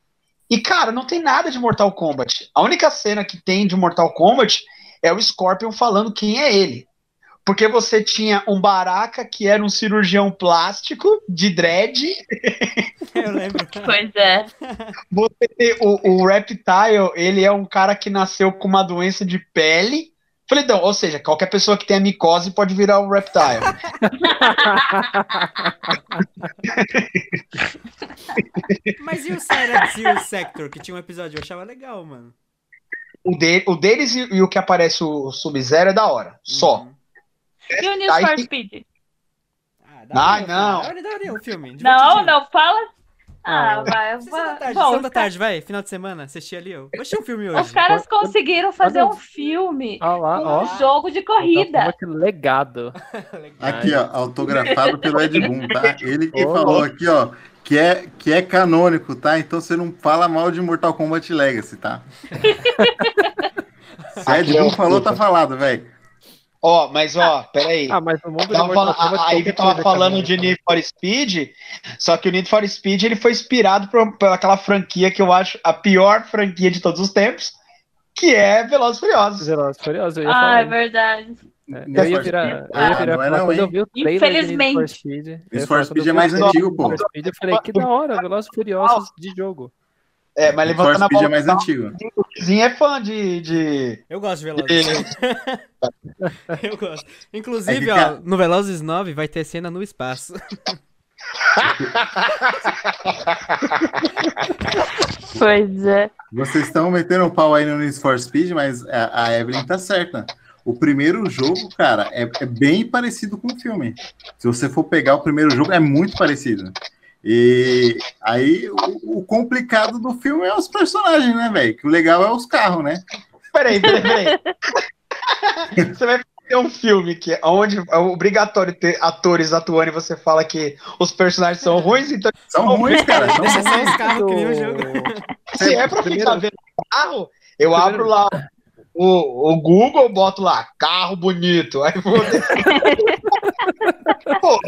E, cara, não tem nada de Mortal Kombat. A única cena que tem de Mortal Kombat é o Scorpion falando quem é ele. Porque você tinha um Baraka que era um cirurgião plástico de dread. Eu lembro. Pois é. Você tem o, o Reptile, ele é um cara que nasceu com uma doença de pele. Falei, então, ou seja, qualquer pessoa que tenha micose pode virar um Reptile. Mas e o Cyrax e o Sector, que tinha um episódio? Eu achava legal, mano. O, de, o deles e, e o que aparece o Sub-Zero é da hora. Só. E o Need for Speed? Ah, dá ah não. Dá, dá, dá, o filme. Não, não, fala. Ah, vai. Sessão da tarde, Bom, sessão da tarde, vai. Final de semana, assisti ali, ó. Vou assistir um filme hoje. Os caras conseguiram fazer um filme. Lá, ó. Um jogo de corrida. Que legado. [laughs] aqui, ó, autografado pelo Ed Boon, tá? [laughs] Ele que falou aqui, ó, que é, que é canônico, tá? Então você não fala mal de Mortal Kombat Legacy, tá? [laughs] Se Ed Boon falou, tá falado, velho. Ó, oh, mas ó, peraí. Ah, mas o mundo tava falando, Aí que tava falando de Need for Speed, só que o Need for Speed ele foi inspirado por, por aquela franquia que eu acho a pior franquia de todos os tempos, que é Velozes Furiosos. Velozes Furiosos, eu ia Ah, é verdade. É, eu ia virar, eu ia virar não é não, eu vi o trailer Infelizmente. Need for Speed. Need for Speed é mais antigo, pô. Need for Speed, eu falei, que da hora, Velozes e Furiosos de jogo. É, mas levantando a Speed é bola, mais antigo. o Vizinho é fã de. de... Eu gosto de Velozes. [laughs] eu gosto. Inclusive, É que, ó, no Velozes 9 vai ter cena no espaço. [laughs] Pois é. Vocês estão metendo um pau aí no Need for Speed, mas a, a Evelyn tá certa. O primeiro jogo, cara, é, é bem parecido com o filme. Se você for pegar o primeiro jogo, é muito parecido. E aí, o, o complicado do filme é os personagens, né, velho? Que o legal é os carros, né? Peraí, peraí, peraí. [laughs] Você vai fazer um filme que onde é obrigatório ter atores atuando e você fala que os personagens são ruins, então São ruins, cara. São só ruins. os carros que nem o jogo. [laughs] se é pra ficar vendo carro, eu abro lá o, o Google, boto lá, carro bonito. Aí vou. [laughs] Pô,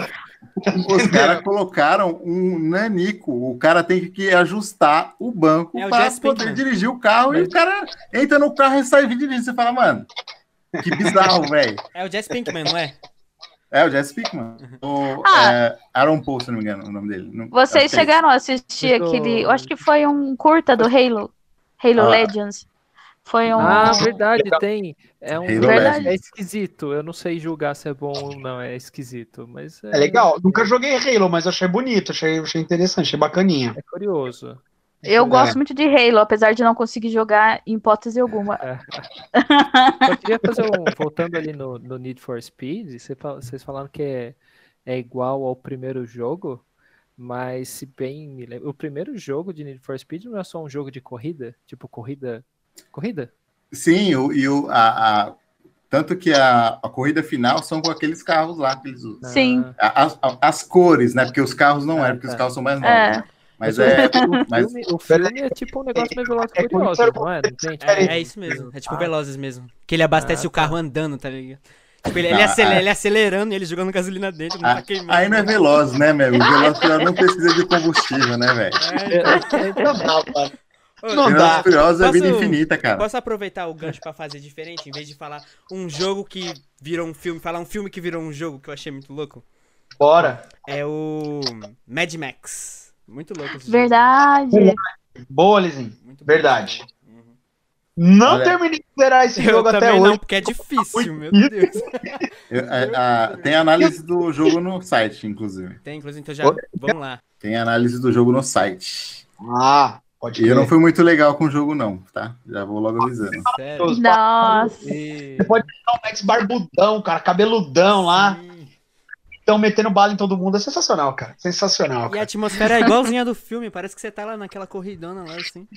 Os caras colocaram um nanico. O cara tem que ajustar o banco É para poder Pinkman. dirigir o carro. E o cara entra no carro e sai dirigindo. Você fala, mano, que bizarro, velho. É o Jess Pinkman, não é? É o Jess Pinkman. O Ah. é, Aaron Paul, se não me engano, o nome dele. Não- Vocês chegaram a assistir Eu tô- aquele. Eu acho que foi um curta do Halo. Halo Ah. Legends. Foi um. Ah, verdade, tem. É um Legends. é esquisito. Eu não sei julgar se é bom ou não, é esquisito, mas é, é legal. Nunca joguei Halo, mas achei bonito, achei, achei interessante, achei bacaninha. É curioso. Eu É. gosto muito de Halo, apesar de não conseguir jogar em hipótese alguma. [laughs] Eu queria fazer um. Voltando ali no, no Need for Speed, vocês falaram que é, é igual ao primeiro jogo, mas se bem me lembro. O primeiro jogo de Need for Speed não é só um jogo de corrida? Tipo, corrida. Corrida? Sim, o, e o, a, a- tanto que a, a corrida final são com aqueles carros lá que eles usam. Sim. Ah, A- As, a- as cores, né? Porque os carros não Ah, eram, porque os tá. carros são mais novos. É. né? Mas é. o, mas- filme, o filme é tipo um negócio meio Velozes É Furiosos, não é? Não tipo, É, é isso mesmo. É tipo Ah. Velozes mesmo. Que ele abastece Ah, o carro andando, tá ligado? Tipo, ele, ele, Ah, acelera, ah. ele acelerando e ele jogando gasolina dentro, não Ah, tá queimando. Aí não é veloz, né, meu? O veloz não precisa de combustível, né, velho? É, É, é, Não mano. Ô, Não dá. Furiosos é vida Posso- infinita, cara. Posso aproveitar o gancho pra fazer diferente? Em vez de falar um jogo que virou um filme, falar um filme que virou um jogo que eu achei muito louco? Bora. É o Mad Max. Muito louco esse jogo. Verdade. Boa, Lizinho. Muito bom. Verdade. Uhum. Não Olha. terminei de zerar esse Eu jogo até também hoje. não, porque é difícil, meu Deus. Eu- a- a- tem análise do jogo no site, inclusive. Tem, inclusive, então já vamos lá. Tem análise do jogo no site. Ah, pode E eu não fui muito legal com o jogo, não, tá? Já vou logo avisando. Sério. Os Nossa. Você pode pegar o Max barbudão, cara, cabeludão lá. Estão metendo bala em todo mundo. É sensacional, cara. Sensacional, E a cara. atmosfera é igualzinha do filme, parece que você tá lá naquela corridona lá, assim.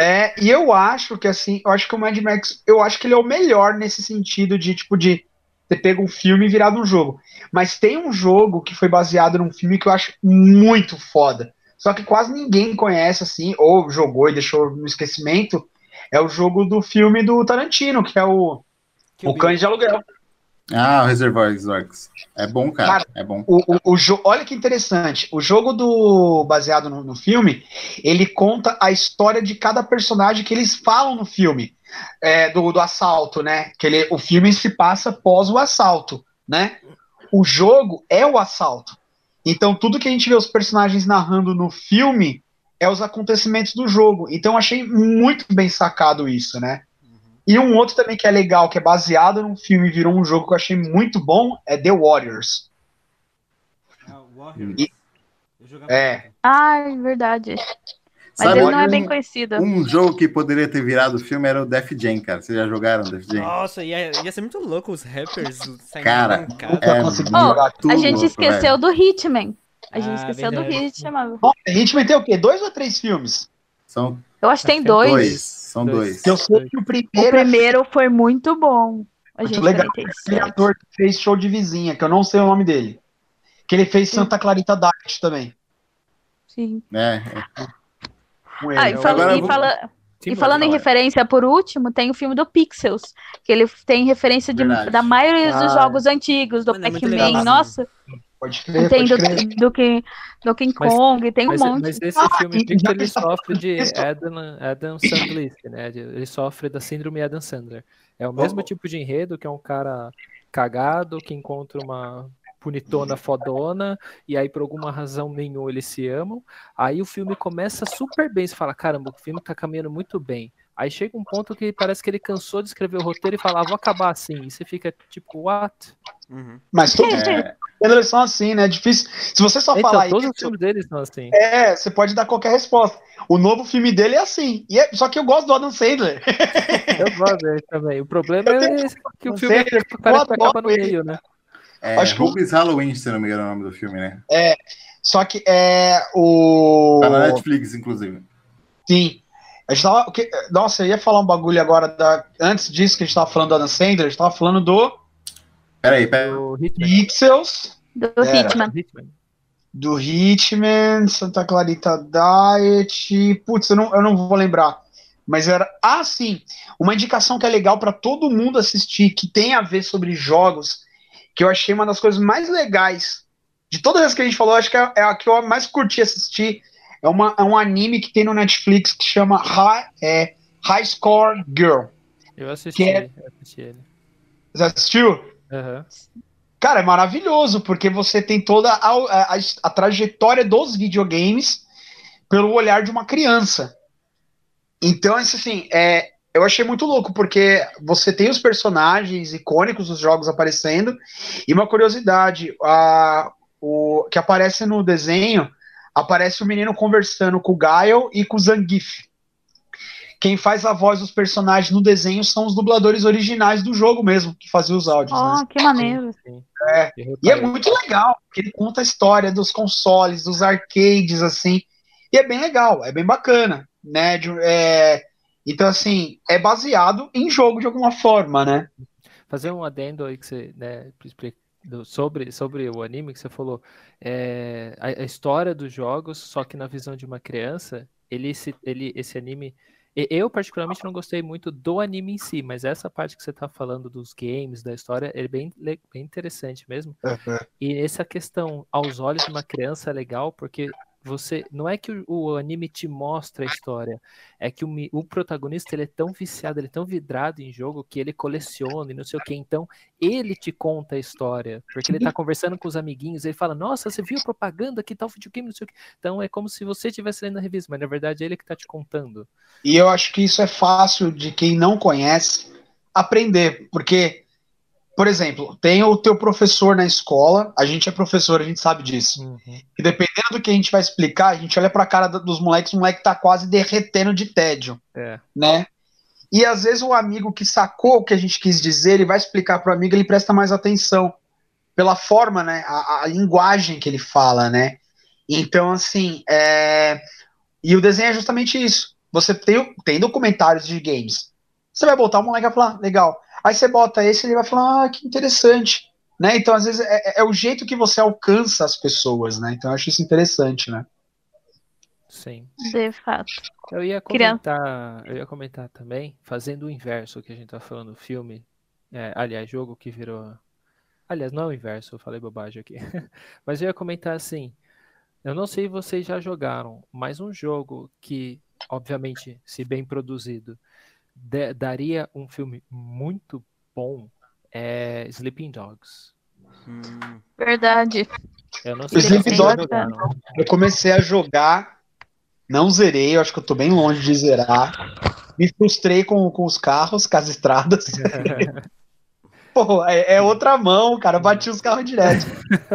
É, e eu acho que assim, eu acho que o Mad Max, eu acho que ele é o melhor nesse sentido de, tipo, de ter pego um filme e virado um jogo. Mas tem um jogo que foi baseado num filme que eu acho muito foda. Só que quase ninguém conhece, assim, ou jogou e deixou no esquecimento. É o jogo do filme do Tarantino, que é o, Kill o. Cães de Aluguel. Ah, o Reservoir Dogs. É bom, cara. Cara, É bom. O, o, o jo- olha que interessante. O jogo do baseado no, no filme, ele conta a história de cada personagem que eles falam no filme é, do, do assalto, né? Que ele, o filme se passa pós o assalto, né? O jogo é o assalto. Então tudo que a gente vê os personagens narrando no filme é os acontecimentos do jogo. Então eu achei muito bem sacado isso, né? E um outro também que é legal, que é baseado num filme e virou um jogo que eu achei muito bom, é The Warriors. Ah, o Warriors. E- É. muito. Ai, verdade. Mas Sabe ele não é um- bem conhecido. Um jogo que poderia ter virado filme era o Def Jam, cara. Vocês já jogaram Def Jam? Nossa, ia, ia ser muito louco os rappers saindo Cara, é Oh, A gente louco, esqueceu velho. do Hitman. A gente ah, esqueceu verdade. do Hitman. Hitman tem o quê? Dois ou três filmes? São... Eu acho que tem dois. dois. São dois. Eu sei que o primeiro, o primeiro foi muito bom. A gente legal. Aquele ator que fez show de vizinha, que eu não sei o nome dele. Que ele fez Sim. Santa Clarita Diet também. Sim. É. Ah, e, fala, e, fala, e falando em referência, por último, tem o filme do Pixels, que ele tem referência de, da maioria dos ah, jogos antigos, do é Pac-Man. É Nossa. Pode crer, tem pode do, crer. do, do, Donkey Kong, mas, tem um mas, monte. Mas esse filme Pixels, ele sofre de Adam, Adam Sandler, né? Ele sofre da síndrome Adam Sandler. É o mesmo oh. tipo de enredo, que é um cara cagado, que encontra uma bonitona [laughs] fodona, e aí por alguma razão nenhuma eles se amam. Aí o filme começa super bem, você fala, caramba, o filme tá caminhando muito bem. Aí chega um ponto que parece que ele cansou de escrever o roteiro e falar, ah, vou acabar assim. E você fica tipo, what? Uhum. Mas todos [laughs] é. eles são assim, né? É difícil. Se você só então, falar todos isso, os filmes deles são assim. É, você pode dar qualquer resposta. O novo filme dele é assim. E é... Só que eu gosto do Adam Sandler. eu gosto dele também. O problema é que o filme Sandler, parece que acaba no meio, né? É, Acho que o... Halloween, se não me engano, é o nome do filme, né? É. Só que é o. Tá na Netflix, inclusive. Sim. A gente tava. Nossa, eu ia falar um bagulho agora. Da... Antes disso que a gente tava falando do Adam Sandler, a gente tava falando do. Peraí, peraí. Do Pixels. Do Hitman. Do Hitman, Santa Clarita Diet. Putz, eu não, eu não vou lembrar. Mas era. Ah, sim! Uma indicação que é legal para todo mundo assistir, que tem a ver sobre jogos que eu achei uma das coisas mais legais de todas as que a gente falou, acho que é, é a que eu mais curti assistir. É, uma, é um anime que tem no Netflix que chama High, é, High Score Girl. Eu assisti, é... eu assisti ele. Você assistiu? Uhum. Cara, é maravilhoso, porque você tem toda a, a, a, trajetória dos videogames pelo olhar de uma criança. Então, assim, é, eu achei muito louco, porque você tem os personagens icônicos dos jogos aparecendo, e uma curiosidade, a, o, que aparece no desenho, aparece o menino conversando com o Gaio e com o Zangief. Quem faz a voz dos personagens no desenho são os dubladores originais do jogo mesmo, que faziam os áudios. Oh, né? que maneiro. É, e é muito legal, porque ele conta a história dos consoles, dos arcades, assim, e é bem legal, é bem bacana, né? De, é, então, assim, é baseado em jogo de alguma forma, né? Fazer um adendo aí que você, né, sobre, sobre o anime que você falou, é, a, a, história dos jogos, só que na visão de uma criança, ele, esse, ele, esse anime. Eu, particularmente, não gostei muito do anime em si, mas essa parte que você está falando dos games, da história, é bem, bem interessante mesmo. Uhum. E essa questão aos olhos de uma criança é legal, porque você não é que o, o, anime te mostra a história, é que o, o, protagonista ele é tão viciado, ele é tão vidrado em jogo que ele coleciona e não sei o que. Então ele te conta a história, porque ele tá conversando com os amiguinhos, ele fala: Nossa, você viu a propaganda que tal videogame, não sei o que. Então é como se você estivesse lendo a revista, mas na verdade é ele que tá te contando. E eu acho que isso é fácil de quem não conhece aprender, porque por exemplo, tem o teu professor na escola, a gente é professor, a gente sabe disso. Uhum. E dependendo do que a gente vai explicar, a gente olha pra cara dos moleques, o moleque tá quase derretendo de tédio. É. Né? E às vezes o amigo que sacou o que a gente quis dizer, ele vai explicar pro amigo, ele presta mais atenção. Pela forma, né? A, a linguagem que ele fala, né? Então, assim, é... e o desenho é justamente isso. Você tem, tem documentários de games. Você vai botar o moleque vai falar, legal. Aí você bota esse, ele vai falar, ah, que interessante. Né? Então, às vezes, é, é, é, o jeito que você alcança as pessoas, né? Então, eu acho isso interessante, né? Sim. De fato. Eu ia comentar, eu ia comentar também, fazendo o inverso que a gente tá falando, filme, é, aliás, jogo que virou. Aliás, não é o inverso, eu falei bobagem aqui. [laughs] mas eu ia comentar assim. Eu não sei se vocês já jogaram, mas um jogo que, obviamente, se bem produzido, daria um filme muito bom é Sleeping Dogs. Hum. Verdade. Eu não sei Sleeping Dogs, eu comecei a jogar, não zerei, eu acho que eu tô bem longe de zerar. Me frustrei com, com os carros, com as estradas. [laughs] Pô, é, é, outra mão, cara. Bati os carros direto.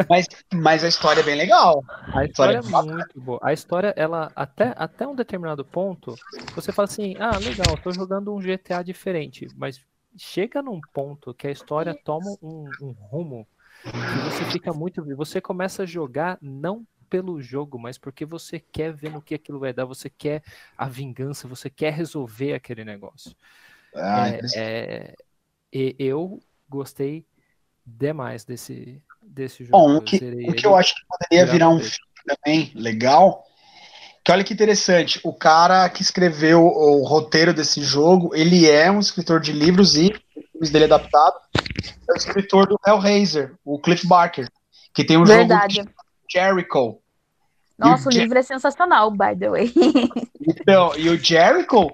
Mas, mas a história é bem legal. A história, a história é, é muito boa. A história, ela, até, até um determinado ponto, você fala assim: ah, legal, tô jogando um GTA diferente. Mas chega num ponto que a história toma um, um rumo que você fica muito. Você começa a jogar não pelo jogo, mas porque você quer ver no que aquilo vai dar, você quer a vingança, você quer resolver aquele negócio. Ah, é, é, eu gostei demais desse, desse jogo. Bom, o que, o que eu acho que poderia virar um filme também legal, que olha que interessante, o cara que escreveu o, roteiro desse jogo, ele é um escritor de livros e filmes dele adaptado, é o escritor do Hellraiser, o Cliff Barker, que tem um Verdade. jogo Jericho. Nossa, o, o livro é sensacional, by the way. [laughs] então, e o Jericho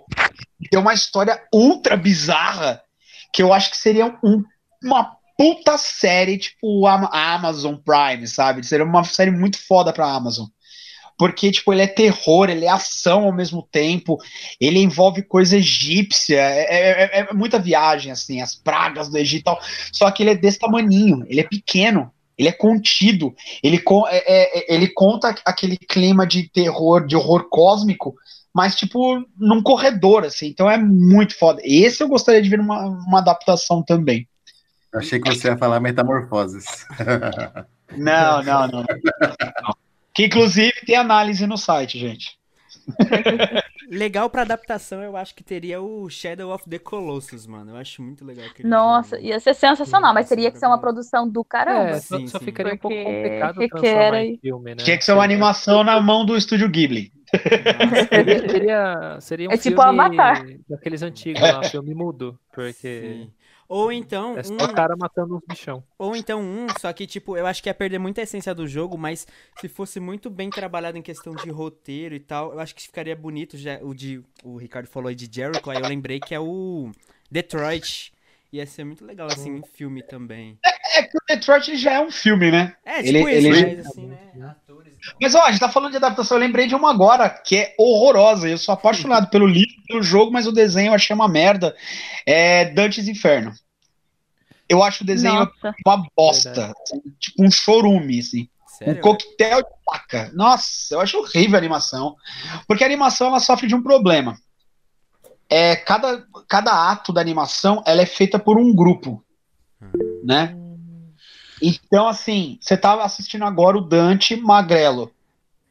tem uma história ultra bizarra que eu acho que seria um, uma puta série, tipo a Amazon Prime, sabe? Seria uma série muito foda pra Amazon. Porque, tipo, ele é terror, ele é ação ao mesmo tempo, ele envolve coisa egípcia, é, é, é, é muita viagem, assim, as pragas do Egito e tal. Só que ele é desse tamaninho, ele é pequeno, ele é contido, ele, é, é, ele conta aquele clima de terror, de horror cósmico, mas tipo num corredor, assim, então é muito foda. Esse eu gostaria de ver uma, uma adaptação também. Achei que você ia falar Metamorfoses. [laughs] Não, não, não. não. Que inclusive tem análise no site, gente. [laughs] legal para adaptação, eu acho que teria o Shadow of the Colossus, mano. Eu acho muito legal. Nossa, ia ser sensacional, sim, mas teria que ser uma produção do caramba. É, sim, só, sim. ficaria Porque... um pouco complicado transformar em filme, né? Tinha que ser uma animação na mão do estúdio Ghibli. [laughs] seria, seria, seria, um é tipo filme Avatar. daqueles antigos lá, filme mudo, porque... Ou então. É só um... cara matando uns bichão. Ou então um, só que, tipo, eu acho que ia perder muita essência do jogo, mas se fosse muito bem trabalhado em questão de roteiro e tal, eu acho que ficaria bonito. Já, o, de, o Ricardo falou aí de Jericho, aí eu lembrei que é o Detroit. Ia ser muito legal, assim, em filme também. É, é que o Detroit já é um filme, né? É, tipo ele, isso, ele... mas assim, né? Atores. Mas, ó, a gente tá falando de adaptação, eu lembrei de uma agora, que é horrorosa. Eu sou apaixonado pelo livro, pelo jogo, mas o desenho eu achei uma merda. É Dantes Inferno. Eu acho o desenho Nossa. uma bosta. Assim, tipo um chorume, assim. Sério? Um coquetel de faca. Nossa, eu acho horrível a animação. Porque a animação ela sofre de um problema. É, cada, cada ato da animação ela é feita por um grupo. Né? Então, assim, você tava assistindo agora o Dante magrelo.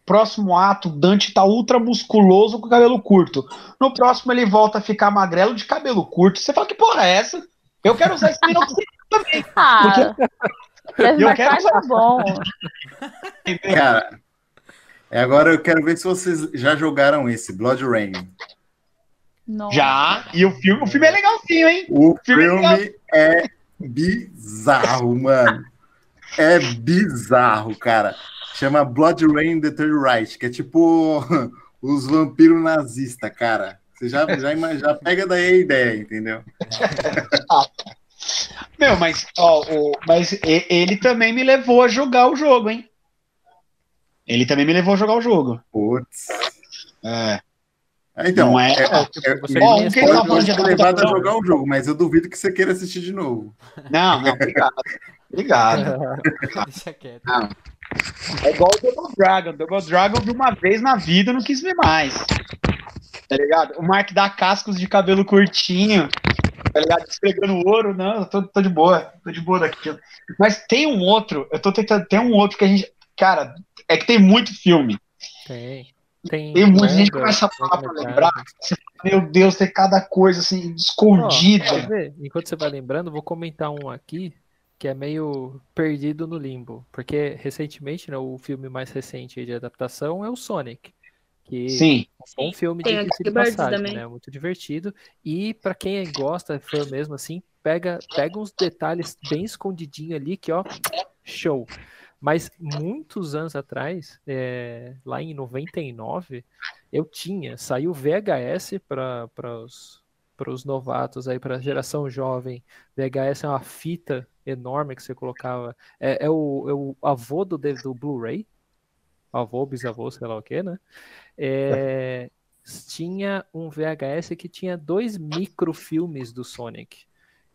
Próximo ato, Dante tá ultra musculoso com cabelo curto. No próximo, ele volta a ficar magrelo de cabelo curto. Você fala, que porra é essa? Eu quero usar esse minoxidil também. [laughs] Ah, porque... eu quero usar. bom. Cara, agora eu quero ver se vocês já jogaram esse, Blood Rain. Nossa. Já, e o filme, o filme é legalzinho, hein? O, o filme, é filme é, é bizarro, mano. É bizarro, cara. Chama Blood Rain The Third Reich, que é tipo [laughs] os vampiros nazistas, cara. Você já, já, já pega daí a ideia, entendeu? [laughs] Meu, mas, ó, o, mas ele também me levou a jogar o jogo, hein? Ele também me levou a jogar o jogo. Putz. É. é então, não é, é, é, é você bom, que ele tá falando de levado a jogar o jogo, mas eu duvido que você queira assistir de novo. Não, não, obrigado. obrigado. [laughs] Deixa quieto. Não. É igual o Double Dragon. Double Dragon vi uma vez na vida, não quis ver mais tá ligado? O Mark dá cascos de cabelo curtinho, tá ligado? Esfregando ouro, não, tô, tô de boa, tô de boa daquilo. Mas tem um outro, eu tô tentando, tem um outro que a gente, cara, é que tem muito filme. Tem. Tem, tem muita gente começa a falar pra lembrar. Você, meu Deus, tem cada coisa assim, escondida. Oh, Enquanto você vai lembrando, vou comentar um aqui que é meio perdido no limbo. Porque recentemente, né, o filme mais recente de adaptação é o Sonic. Que Sim. É um filme de, de passagem, também. né? Muito divertido. E para quem gosta, foi mesmo assim, pega, pega uns detalhes bem escondidinho ali que, ó, show. Mas muitos anos atrás, é, lá em 99, eu tinha, saiu VHS para os para os novatos aí, para a geração jovem. VHS é uma fita enorme que você colocava. É, é, o, é o avô do, do Blu-ray, avô, bisavô, sei lá o que, né? É, tinha um VHS que tinha dois microfilmes do Sonic.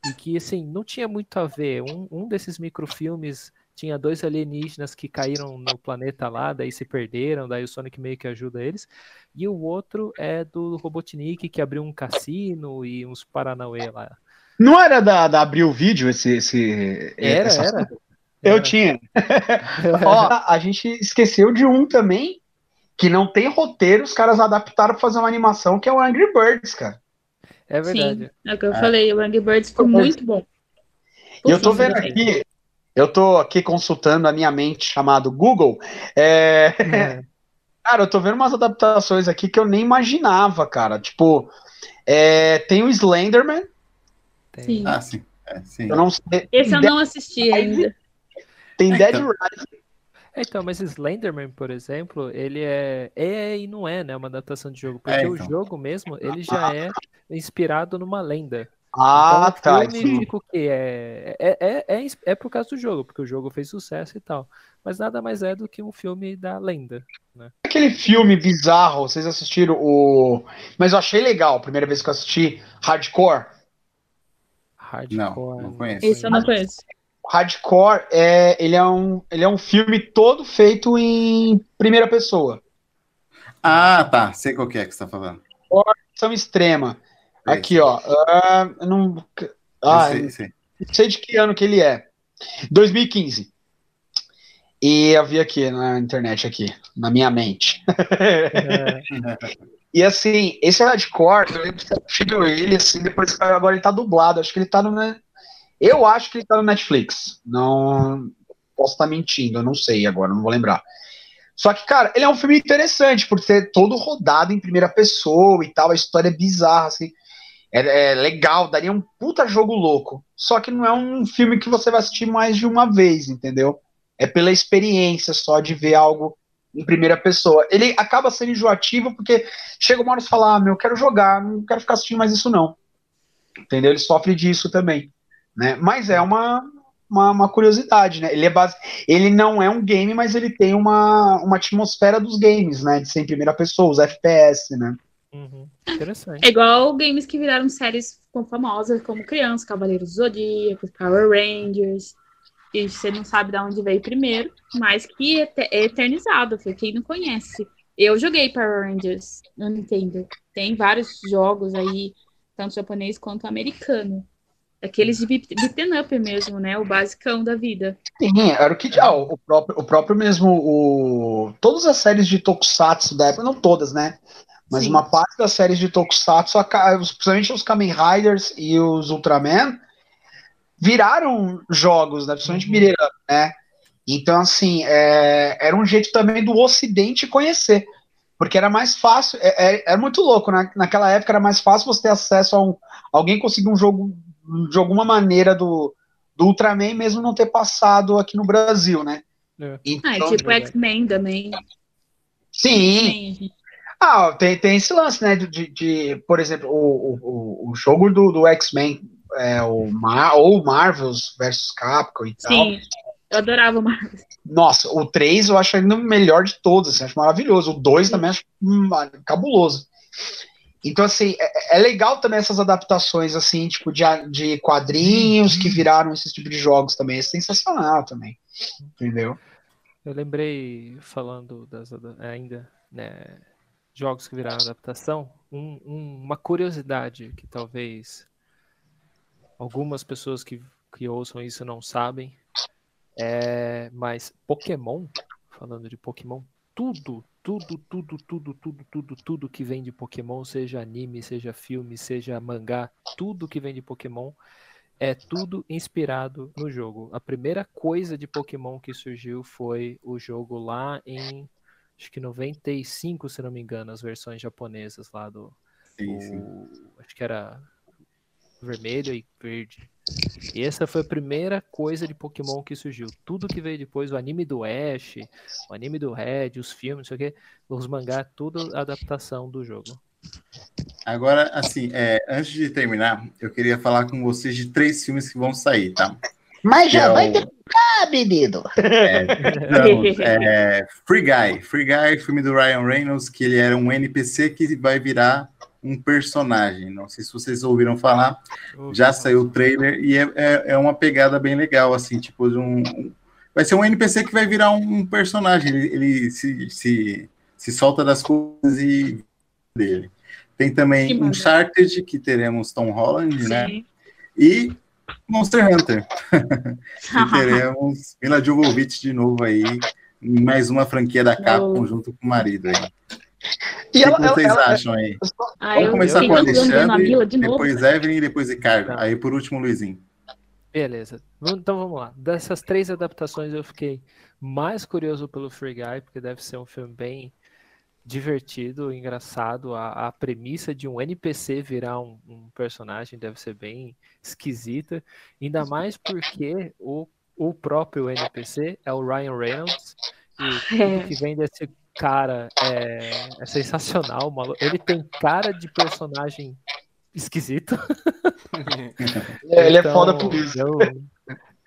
E que, assim, não tinha muito a ver. Um, um desses microfilmes tinha dois alienígenas que caíram no planeta lá, daí se perderam, daí o Sonic meio que ajuda eles. E o outro é do Robotnik, que abriu um cassino e uns Paranauê lá. Não era da, da Abril Vídeo esse. esse era, era. Eu tinha. [laughs] Ó, a gente esqueceu de um também, que não tem roteiro, os caras adaptaram pra fazer uma animação, que é o Angry Birds, cara. É verdade. Sim, é o que eu é. falei, o Angry Birds ficou muito bom. E eu tô vendo aqui, eu tô aqui consultando a minha mente chamado Google. É... É. [laughs] Cara, eu tô vendo umas adaptações aqui que eu nem imaginava, cara. Tipo, é... tem o Slenderman. Sim. Ah, sim. É, sim. Eu não sei. Esse eu não assisti ainda. Tem Dead então. Rising. Então, mas Slenderman, por exemplo, ele é, é e não é, né, uma adaptação de jogo, porque é, então. o jogo mesmo, ele já é inspirado numa lenda. Ah, então, tá. Filme fica o quê? É, é, é, é, é por causa do jogo, porque o jogo fez sucesso e tal. Mas nada mais é do que um filme da lenda. Né? Aquele filme bizarro, vocês assistiram o. Mas eu achei legal, a primeira vez que eu assisti, Hardcore. Hardcore. Não, não conheço. Esse eu não conheço. Hardcore é, ele é, um, ele é um filme todo feito em primeira pessoa. Ah, tá. Sei qual que é que você tá falando. Ação extrema. Aqui, ó. Uh, não, ah, sei, sei. não sei de que ano que ele é. 2015. E eu vi aqui na internet, aqui, na minha mente. É. [laughs] e assim, esse hardcore, eu lembro que ele, assim, depois agora ele tá dublado. Acho que ele tá no. Eu acho que ele tá no Netflix. Não posso estar mentindo, eu não sei agora, não vou lembrar. Só que, cara, ele é um filme interessante, por ser todo rodado em primeira pessoa e tal, a história é bizarra, assim. É, é, legal, daria um puta jogo louco. Só que não é um filme que você vai assistir mais de uma vez, entendeu? É pela experiência só de ver algo em primeira pessoa. Ele acaba sendo enjoativo porque chega uma hora e fala: ah, meu, eu quero jogar, não quero ficar assistindo mais isso, não. Entendeu? Ele sofre disso também. Né? Mas é uma, uma, uma, curiosidade, né? Ele, é base... ele não é um game, mas ele tem uma, uma atmosfera dos games, né? De ser em primeira pessoa, os FPS, né? Uhum. Interessante. É igual games que viraram séries famosas, como Criança, Cavaleiros do Zodíaco, Power Rangers. E você não sabe de onde veio primeiro, mas que é eternizado, quem não conhece. Eu joguei Power Rangers no Nintendo. Tem vários jogos aí, tanto japonês quanto americano. Aqueles de beaten up mesmo, né? O basicão da vida. Sim, era o que. Ah, o, próprio, o próprio mesmo. O, todas as séries de Tokusatsu da época, não todas, né? Mas Sim. uma parte das séries de Tokusatsu, principalmente os Kamen Riders e os Ultraman, viraram jogos, né? Principalmente uhum. né? Então, assim, é, era um jeito também do Ocidente conhecer. Porque era mais fácil, é, é, era muito louco, né? Naquela época era mais fácil você ter acesso a um. Alguém conseguir um jogo de alguma maneira do, do Ultraman, mesmo não ter passado aqui no Brasil, né? É. Então, ah, tipo X-Men também. Sim. Ah, tem, tem esse lance, né? De, de por exemplo, o, o, o jogo do, do X-Men, é, o Mar, ou Marvels versus Capcom e tal. Sim, eu adorava o Marvels. Nossa, o 3 eu acho ainda o melhor de todos, assim, acho maravilhoso. O 2 também acho hum, cabuloso. Então, assim, é, é, legal também essas adaptações, assim, tipo, de, de quadrinhos que viraram esse tipo de jogos também. É sensacional também. Entendeu? Eu lembrei, falando das ainda, né, jogos que viraram adaptação, um, um, uma curiosidade que talvez algumas pessoas que, que ouçam isso não sabem, é, mas Pokémon, falando de Pokémon, tudo, tudo, tudo, tudo, tudo, tudo, tudo que vem de Pokémon, seja anime, seja filme, seja mangá, tudo que vem de Pokémon é tudo inspirado no jogo. A primeira coisa de Pokémon que surgiu foi o jogo lá em acho que 95, se não me engano, as versões japonesas lá do. Sim, o, sim. Acho que era vermelho e verde. E essa foi a primeira coisa de Pokémon que surgiu. Tudo que veio depois, o anime do Ash, o anime do Red, os filmes, não sei o que, os mangá, tudo adaptação do jogo. Agora, assim, é, antes de terminar, eu queria falar com vocês de três filmes que vão sair, tá? Mas já é vai o... terminar, menino! [laughs] É, então, é, Free Guy. Free Guy, filme do Ryan Reynolds, que ele era um NPC que vai virar um personagem. Não sei se vocês ouviram falar, já saiu o trailer e é, é, é, uma pegada bem legal, assim, tipo de um, um, vai ser um NPC que vai virar um, personagem. Ele, ele se, se, se solta das coisas e dele. Tem também um Uncharted, que teremos Tom Holland, né? Sim. né? E Monster Hunter. [laughs] e teremos Mila Jovovich de novo aí, mais uma franquia da Capcom junto com o marido aí. E o que ela, vocês ela, acham aí? Ah, Vamos começar com o Alexandre, depois Evelyn e depois Ricardo. Tá. Aí por último, Luizinho. Beleza. Então vamos lá. Dessas três adaptações eu fiquei mais curioso pelo Free Guy, porque deve ser um filme bem divertido, engraçado. A, a premissa de um NPC virar um, um, personagem deve ser bem esquisita. Ainda mais porque o, o próprio NPC é o Ryan Reynolds. E [laughs] é. o que vem desse cara é, é sensacional. Maluco. Ele tem cara de personagem esquisito. [laughs] É, ele é então, é foda por isso. Eu,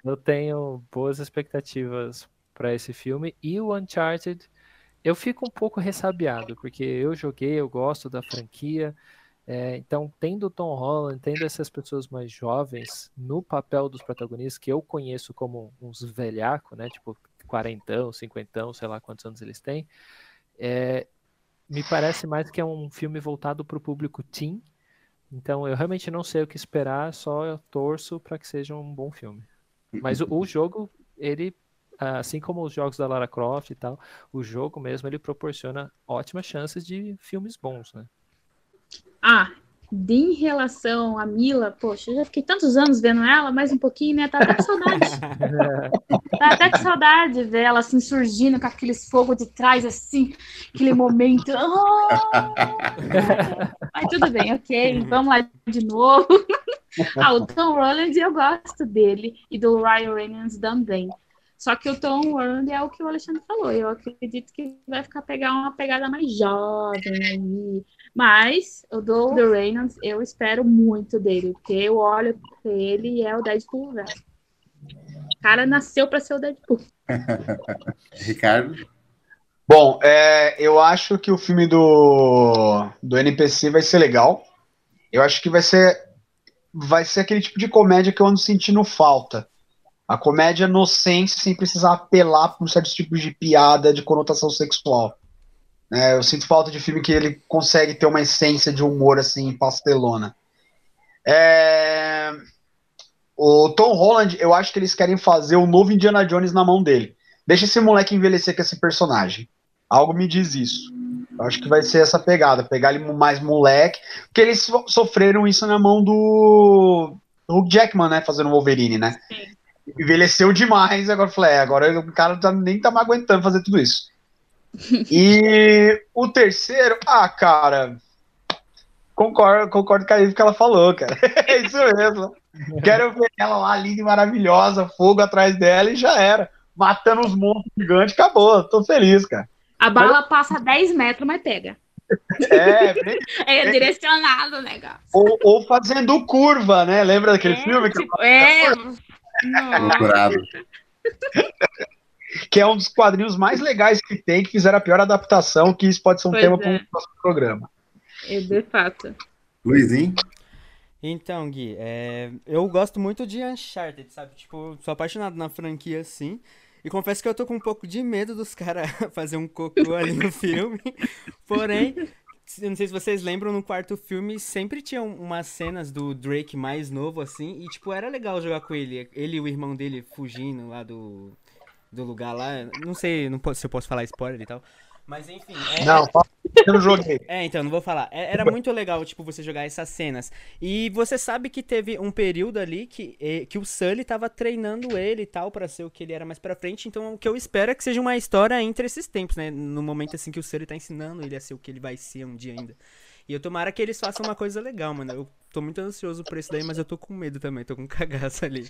eu tenho boas expectativas para esse filme. E o Uncharted, eu fico um pouco ressabiado, porque eu joguei, eu gosto da franquia. É, então, tendo o Tom Holland, tendo essas pessoas mais jovens no papel dos protagonistas, que eu conheço como uns velhacos, né? Tipo, quarentão, cinquentão, sei lá quantos anos eles têm. É, me parece mais que é um filme voltado para o público teen. Então eu realmente não sei o que esperar, só eu torço para que seja um bom filme. Mas o, o, jogo, ele, assim como os jogos da Lara Croft e tal, o jogo mesmo ele proporciona ótimas chances de filmes bons, né? Ah, de em relação a Mila, poxa, eu já fiquei tantos anos vendo ela, mais um pouquinho, né? Tá até com saudade. [laughs] tá até com saudade ver ela assim surgindo com aqueles fogo de trás, assim, aquele momento. Oh! Mas tudo bem, ok, vamos lá de novo. ah, o Tom Holland eu gosto dele e do Ryan Reynolds também. Só que o Tom Holland é o que o Alexandre falou. Eu acredito que vai ficar pegar uma pegada mais jovem aí, mas o do The Reynolds, eu espero muito dele, porque eu olho pra ele e é o Deadpool, velho. O cara nasceu para ser o Deadpool. [laughs] Ricardo? Bom, é, eu acho que o filme do, do NPC vai ser legal. Eu acho que vai ser vai ser aquele tipo de comédia que eu ando sentindo falta. A comédia no sense sem precisar apelar para um certo tipo de piada de conotação sexual. É, eu sinto falta de filme que ele consegue ter uma essência de humor assim, pastelona. É... O Tom Holland, eu acho que eles querem fazer o novo Indiana Jones na mão dele. Deixa esse moleque envelhecer com esse personagem. Algo me diz isso. Eu acho que vai ser essa pegada, pegar ele mais moleque, porque eles sofreram isso na mão do, do Jackman, né, fazendo o Wolverine, né? Sim. Envelheceu demais, agora falei, é, agora o cara tá, nem tá mais aguentando fazer tudo isso. [laughs] E o terceiro, ah, cara, concordo, concordo com a que ela falou, cara. [laughs] É isso mesmo. Quero ver ela lá, linda e maravilhosa, fogo atrás dela e já era. Matando os monstros gigantes, acabou. Tô feliz, cara. A bala passa 10 metros, mas pega. É, [laughs] é, é direcionado, né, ou, ou, fazendo curva, né? Lembra daquele é, filme? Tipo, que é. Procurado que é um dos quadrinhos mais legais que tem, que fizeram a pior adaptação, que isso pode ser um pois tema é. para um próximo programa. É, de fato. Luizinho? Então, Gui, é, eu gosto muito de Uncharted, sabe? Tipo, sou apaixonado na franquia, assim. E confesso que eu tô com um pouco de medo dos [laughs] caras fazer um cocô ali no filme. Porém, eu não sei se vocês lembram, no quarto filme sempre tinham umas cenas do Drake mais novo, assim, e, tipo, era legal jogar com ele. Ele e o irmão dele fugindo lá do, do lugar lá. Não sei não posso, se eu posso falar spoiler e tal. Mas enfim. É, não, eu não joguei. É, então, não vou falar. É, era muito legal, tipo, você jogar essas cenas. E você sabe que teve um período ali que, que o Sully tava treinando ele e tal, para ser o que ele era mais pra frente. Então, o que eu espero é que seja uma história entre esses tempos, né? No momento assim que o Sully tá ensinando ele a ser o que ele vai ser um dia ainda. E eu tomara que eles façam uma coisa legal, mano. Eu tô muito ansioso por isso daí, mas eu tô com medo também, tô com cagaço ali.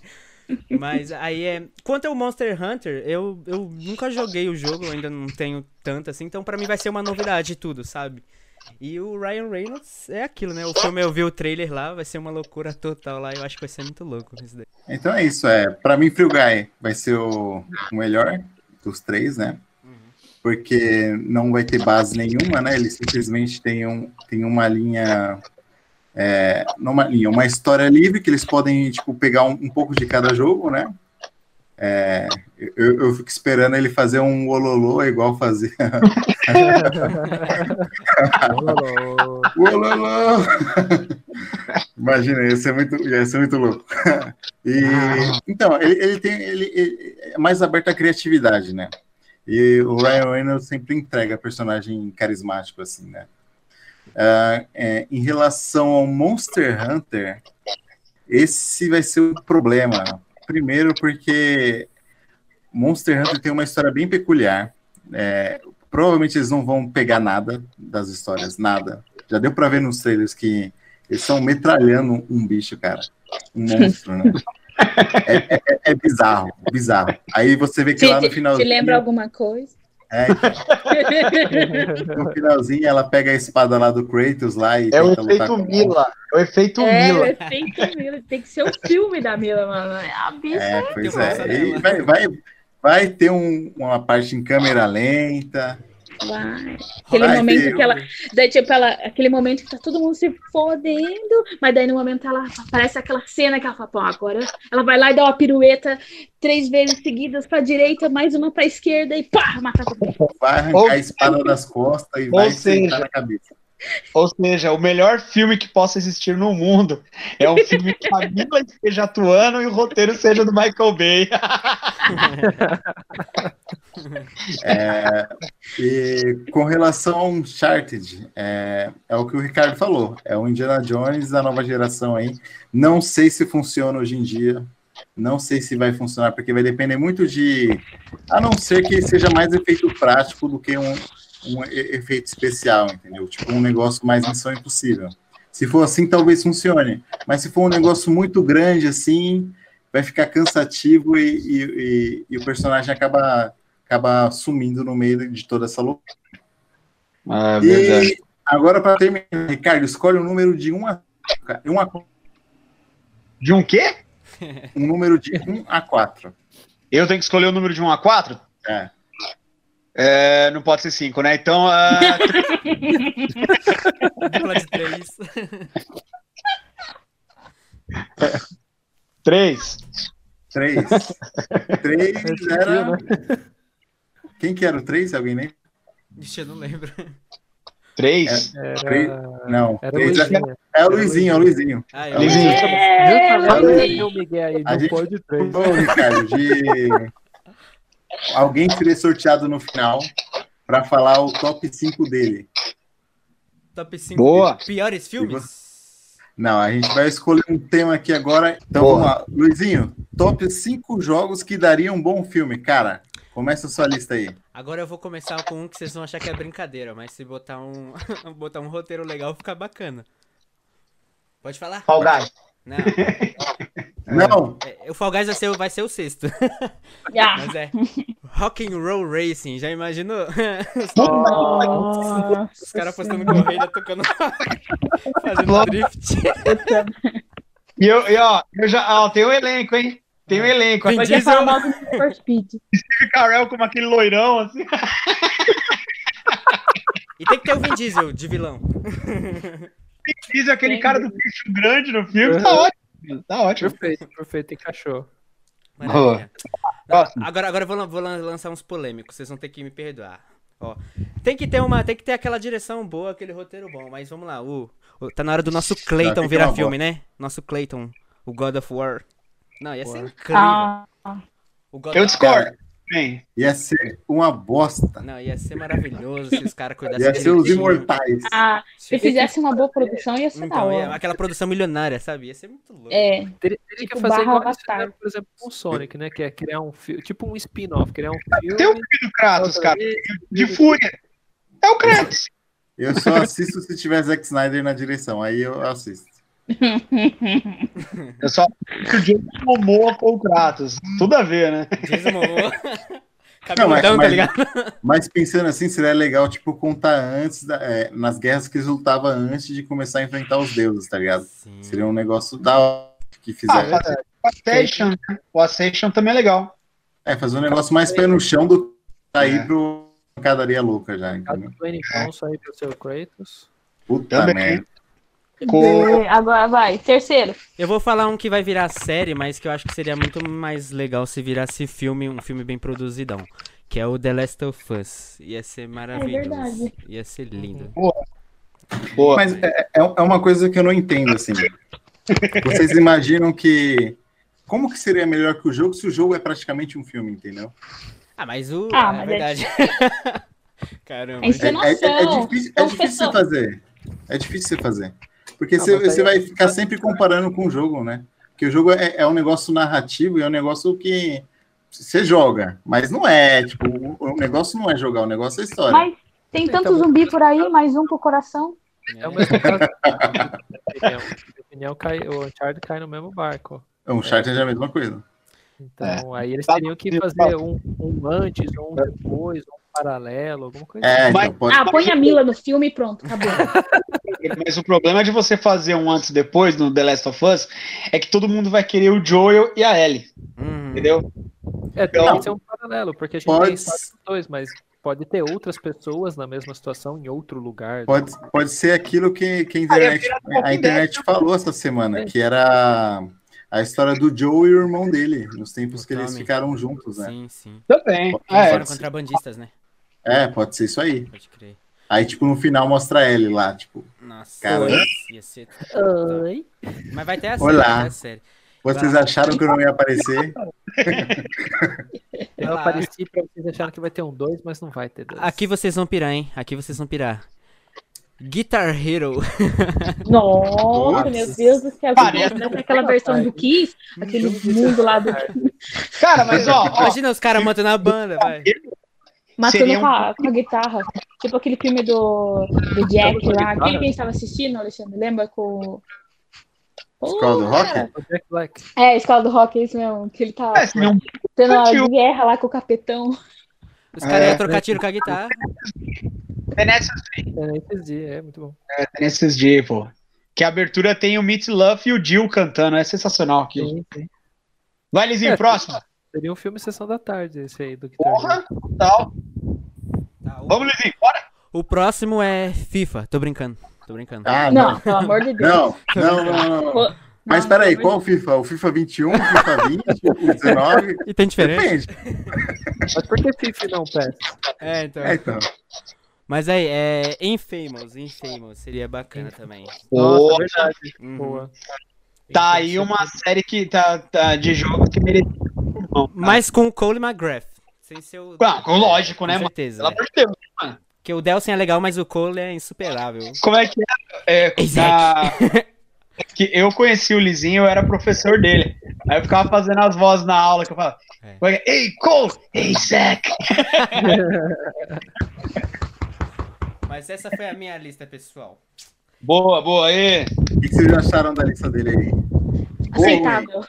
Mas aí é. Quanto ao Monster Hunter, eu, eu nunca joguei o jogo, ainda não tenho tanto assim, então para mim vai ser uma novidade tudo, sabe? E o Ryan Reynolds é aquilo, né? O filme eu vi o trailer lá, vai ser uma loucura total lá, eu acho que vai ser muito louco isso daí. Então é isso, é. Pra mim, Free Guy vai ser o, melhor dos três, né? Porque não vai ter base nenhuma, né? Ele simplesmente tem, um, tem uma linha, é, uma linha, uma história livre que eles podem tipo pegar um, um pouco de cada jogo, né? É, eu, eu, fico esperando ele fazer um ololô igual fazia. [laughs] ololô! Imagina, ia ser muito, ia ser muito louco. E, então, ele, ele tem ele, ele, é mais aberto à criatividade, né? E o Ryan Reynolds sempre entrega personagem carismático, assim, né? Uh, é, em relação ao Monster Hunter, esse vai ser o problema Primeiro, porque Monster Hunter tem uma história bem peculiar. É, provavelmente eles não vão pegar nada das histórias, nada. Já deu para ver nos trailers que eles estão metralhando um bicho, cara. Um monstro, né? [laughs] É, é, é, bizarro, bizarro. Aí você vê que lá no final. Te lembra alguma coisa? É, no finalzinho ela pega a espada lá do Kratos lá e. É o efeito Mila. É o efeito é, Mila. É o efeito Mila. Tem que ser o filme da Mila, mano. É a bicha. É, pois é. Vai, vai, vai ter um, uma parte em câmera lenta. Vai. Aquele Vai momento ter, que ela. Daí, tipo, ela, aquele momento que tá todo mundo se fodendo, mas daí no momento ela aparece aquela cena que ela fala, pô, agora ela vai lá e dá uma pirueta três vezes seguidas pra direita, mais uma pra esquerda e pá, mata todo mundo. Vai arrancar a espada das costas e vai seja, na cabeça. Ou seja, o melhor filme que possa existir no mundo é um filme que a Mila esteja atuando e o roteiro seja do Michael Bay. [laughs] é, e com relação ao Uncharted, é, é o que o Ricardo falou. É o Indiana Jones da nova geração aí. Não sei se funciona hoje em dia. Não sei se vai funcionar, porque vai depender muito de. A não ser que seja mais efeito prático do que um, um efeito especial, entendeu? Tipo um negócio mais missão impossível. Se for assim, talvez funcione. Mas se for um negócio muito grande assim, vai ficar cansativo e, e, e, e o personagem acaba, acaba sumindo no meio de toda essa loucura. Ah, é verdade. E agora, para terminar, Ricardo, escolhe um número de 1 a, 1 a De um quê? Um número de 1 a 4. Eu tenho que escolher o número de 1 a 4? É. É, não pode ser cinco, né? Então. Uh... [laughs] de [laughs] três. três. Três. [laughs] Três era. Né? Quem que era o três? Alguém nem? Vixe, eu não lembro. Três? Era... três? Não. Era três. É, é o Luizinho, é o Luizinho. Ah, é o Luizinho. É, é, Luizinho. Aí, não pode três. Ô, Ricardo, de alguém seria sorteado no final para falar o top 5 dele. Top 5 Boa. piores filmes? Não, a gente vai escolher um tema aqui agora. Então Boa. vamos lá. Luizinho, top 5 jogos que dariam um bom filme. Cara, começa a sua lista aí. Agora eu vou começar com um que vocês vão achar que é brincadeira, mas se botar um, [laughs] botar um roteiro legal, fica bacana. Pode falar? Fall Guys. Não. [laughs] Não. É, o Fall Guys vai ser, vai ser o sexto. [laughs] Yeah. Mas é. Rock and Roll Racing, já imaginou? [laughs] Oh. Os caras postando corrida, tocando. fazendo drift. E, eu, e ó, eu já. Ó, tem um elenco, hein? Tem um elenco. Vin Diesel. Steve Carell como aquele loirão, assim. E tem que ter o Vin Diesel de vilão. Vin Diesel, aquele cara do bicho grande no filme, tá ótimo. Tá ótimo. Perfeito, perfeito, encaixou. Não, agora, agora eu vou, vou lançar uns polêmicos, vocês vão ter que me perdoar. Ó, tem que ter uma, tem que ter aquela direção boa, aquele roteiro bom, mas vamos lá, o, o tá na hora do nosso Clayton virar filme, boa. né? Nosso Clayton, o God of War. Não, ia ser incrível. Ah. eu discordo. Bem. Ia ser uma bosta. Não, ia ser maravilhoso se os caras cuidassem Ia ser os imortais. Ah, se fizesse uma boa produção, ia ser então, ia, Aquela produção milionária, sabe? Ia ser muito louco. É. Teria, teria que tipo, fazer igual fizeram, por exemplo, com o Sonic, né? Que é criar um filme, tipo um spin-off, criar um filme. Tem o filme do Kratos, cara. De fúria. É o Kratos. Eu só assisto se tiver Zack Snyder na direção, aí eu assisto. Eu só o Jason Momoa com o Kratos. Tudo a ver, né? Jason Momoa. [laughs] Não, mas, tá ligado? Mas, pensando assim, seria legal, tipo, contar antes, da, é, nas guerras que resultava antes de começar a enfrentar os deuses, tá ligado? Sim. Seria um negócio da que fizeram. Ah, o Ascension, né? o Ascension também é legal. É, fazer um negócio mais pé no chão do que sair é. pro pancadaria louca já, entendeu? Então sair pro seu Kratos. Puta também. merda. Agora vai, terceiro. Eu vou falar um que vai virar série, mas que eu acho que seria muito mais legal se virasse filme, um filme bem produzidão. Que é o The Last of Us. Ia ser maravilhoso. É Ia ser lindo. Boa. Boa. Mas é, é, é uma coisa que eu não entendo, assim. [laughs] Vocês imaginam que. Como que seria melhor que o jogo se o jogo é praticamente um filme, entendeu? Ah, mas o. Ah, é mas é verdade. É... [laughs] Caramba. É, é, é, difícil, é difícil você fazer. É difícil você fazer. Porque você, você vai ficar sempre comparando com o jogo, né? Porque o jogo é, é um negócio narrativo e é um negócio que você joga, mas não é, tipo, o, negócio não é jogar, o negócio é história. Mas tem tanto então, zumbi por aí, mais um pro coração. É o mesmo caso. opinião, cai, o Uncharted cai no mesmo barco. O Uncharted é a mesma coisa. Então, é. aí eles teriam que fazer um, um antes, um depois, um paralelo, alguma coisa é, assim. Então, pode... Ah, põe a Mila no filme e pronto, acabou. [laughs] Mas o problema de você fazer um antes e depois no The Last of Us é que todo mundo vai querer o Joel e a Ellie. Hum. Entendeu? É, tem então, que ser um paralelo, porque a gente pode... tem dois, mas pode ter outras pessoas na mesma situação em outro lugar. Pode, pode ser aquilo que, que a internet, a internet falou essa semana, é. que era a história do Joe e o irmão dele, nos tempos que eles ficaram juntos, né? Sim, sim. Também. Eles é, foram contrabandistas, né? É, pode ser isso aí. Pode crer. Aí, tipo, no final mostra ele lá, tipo. Nossa, cara. Ia ser... Oi. Mas vai ter a série, Olá. A série. Vocês vai. acharam que eu não ia aparecer? [laughs] eu apareci pra vocês acharam que vai ter um 2, mas não vai ter dois. Aqui vocês vão pirar, hein? Aqui vocês vão pirar. Guitar Hero. Nossa, meu Deus do céu. Parece aquela versão do Kiss, aquele mundo lá do. Cara, mas ó. Imagina os caras matando a banda, vai. Matando com, a, com a guitarra. Tipo aquele filme do, do Jack lá. Quem, quem estava assistindo, Alexandre? Lembra com. Escola do Rock? É, Escola do Rock, é isso mesmo. Que ele tá é, tendo uma guerra lá com o capetão. Os caras é, iam trocar tiro com a guitarra. Tenacious D. Tenacious D, é muito bom. É, Tenacious D, pô. Que a abertura tem o Meat Love e o Jill cantando, é sensacional aquilo. Sim, sim. Vai, Lizinho, é, próximo. Seria um filme Sessão da Tarde, esse aí do que Porra, tal. Tá, Vamos, Lizinho, bora! O próximo é FIFA, tô brincando. Tô brincando. Ah, não. não, pelo amor de Deus. Não, não, não. não. Mas peraí, qual o FIFA? O FIFA 21, o FIFA 20, o 19? [laughs] E tem diferença? Depende. Mas por que FIFA não PES? É, então. É, então. Mas aí, é Infamous, Infamous, seria bacana também. Nossa, verdade. Uhum. Boa. Tá aí uma série que tá, tá de jogos que merece. Mas com o Cole McGrath. Sem ser o... Ah, lógico, né, com certeza, mano? Pelo amor de Deus, mano. Que o Delson é legal, mas o Cole é insuperável. Como é que é? é na... que eu conheci o Lizinho, eu era professor dele. Aí eu ficava fazendo as vozes na aula que eu falava: é. Ei, Cole! Ei, Zach! [laughs] Mas essa foi a minha lista, pessoal. Boa, boa, aí. O que vocês acharam da lista dele aí? Aceitável.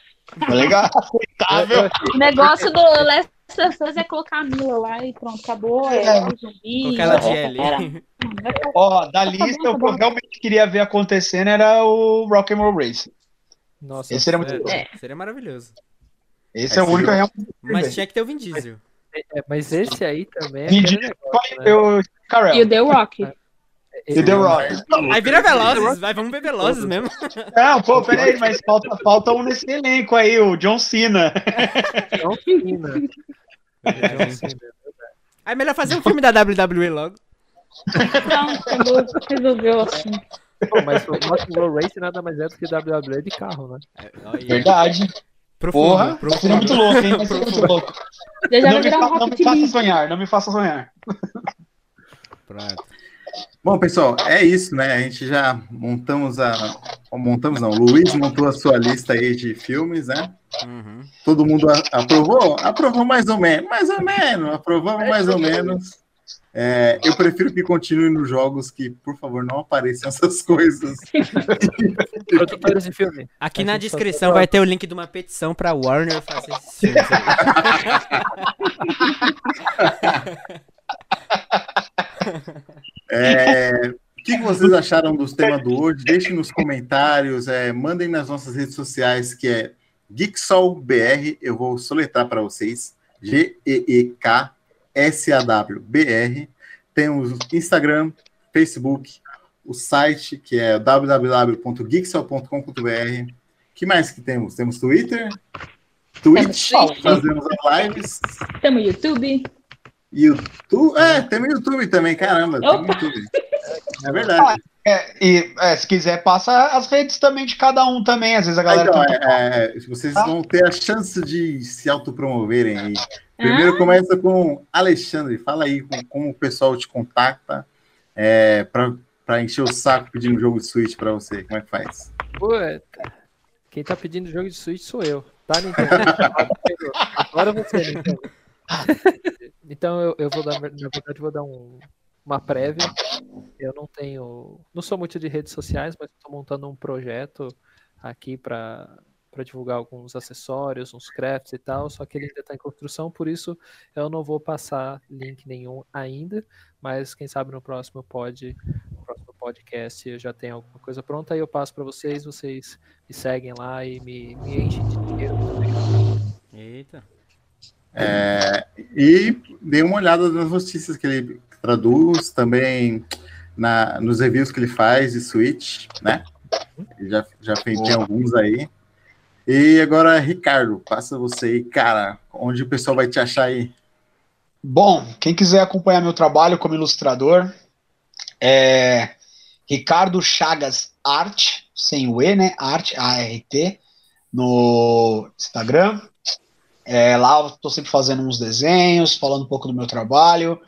Legal, [laughs] aceitável. O negócio do Last of Us é colocar a Mila lá e pronto, acabou. É, é. zumbi. Colocar ela de L. Ó, da lista, o que eu realmente queria ver acontecendo era o Rock'n'Roll Race. Nossa, Esse seria muito bom. É. Seria maravilhoso. Esse é, é o único real. Mas tinha que ter o Vin Diesel. É, mas esse aí também é. Vin Diesel negócio, né? E o The Rock. E The Rock. Aí vira Velozes, vai, vamos ver Velozes mesmo. [laughs] Não, pô, peraí, mas falta, falta um nesse elenco aí, o John Cena. John Cena. Aí [laughs] é melhor fazer um filme da WWE logo. Não, resolveu assim. Pô, mas o Rock Race nada mais é do que WWE de carro, né? É, Verdade. Profundo, Porra, profundo. muito louco, hein? Vai ser muito louco. Não me, fa não me faça sonhar, não me faça sonhar. Pronto. Bom, pessoal, é isso, né? A gente já montamos a. Montamos não, o Luiz montou a sua lista aí de filmes, né? Uhum. Todo mundo aprovou? Aprovou mais ou menos, mais ou menos, aprovamos mais ou menos. É, eu prefiro que continue nos jogos que, por favor, não apareçam [laughs] essas coisas. [laughs] Produtores de filme. Aqui na descrição vai ter o link de uma petição para Warner fazer esses filmes. [laughs] é, o que, vocês acharam dos temas do hoje? Deixem nos comentários, é, mandem nas nossas redes sociais, que é GeekSolBR. Eu vou soletrar para vocês. G-E-E-K S-A-W-B-R. Temos Instagram, Facebook, o site, que é www.geeksel.com.br. que mais que temos? Temos Twitter, Twitch, fazemos as lives. Temos YouTube. YouTube? É, temos YouTube também, caramba. Temos YouTube. É verdade. É, e é, se quiser, passa as redes também de cada um também. Às vezes a galera. Então, é, é, vocês ah. vão ter a chance de se autopromoverem aí. Primeiro ah. começa com Alexandre. Fala aí com, como o pessoal te contacta é, para encher o saco pedindo jogo de Switch para você. Como é que faz? Puta. Quem tá pedindo jogo de Switch sou eu. Tá, Nintendo? [laughs] Agora você, Nintendo. [laughs] então eu, eu vou dar, na verdade, vou dar um, uma prévia. Eu não tenho. Não sou muito de redes sociais, mas estou montando um projeto aqui para para divulgar alguns acessórios, uns crafts e tal, só que ele ainda está em construção, por isso eu não vou passar link nenhum ainda, mas quem sabe no próximo pod, no próximo podcast eu já tenho alguma coisa pronta, aí eu passo para vocês, vocês me seguem lá e me, me enchem de dinheiro. Eita. É, e dê uma olhada nas notícias que ele traduz, também na, nos reviews que ele faz de Switch, né? Ele já, já fez alguns aí. E agora, Ricardo, passa você aí, cara, onde o pessoal vai te achar aí? Bom, quem quiser acompanhar meu trabalho como ilustrador, é Ricardo Chagas Art, sem o E, né? Art, A-R-T, no Instagram. É, lá eu tô sempre fazendo uns desenhos, falando um pouco do meu trabalho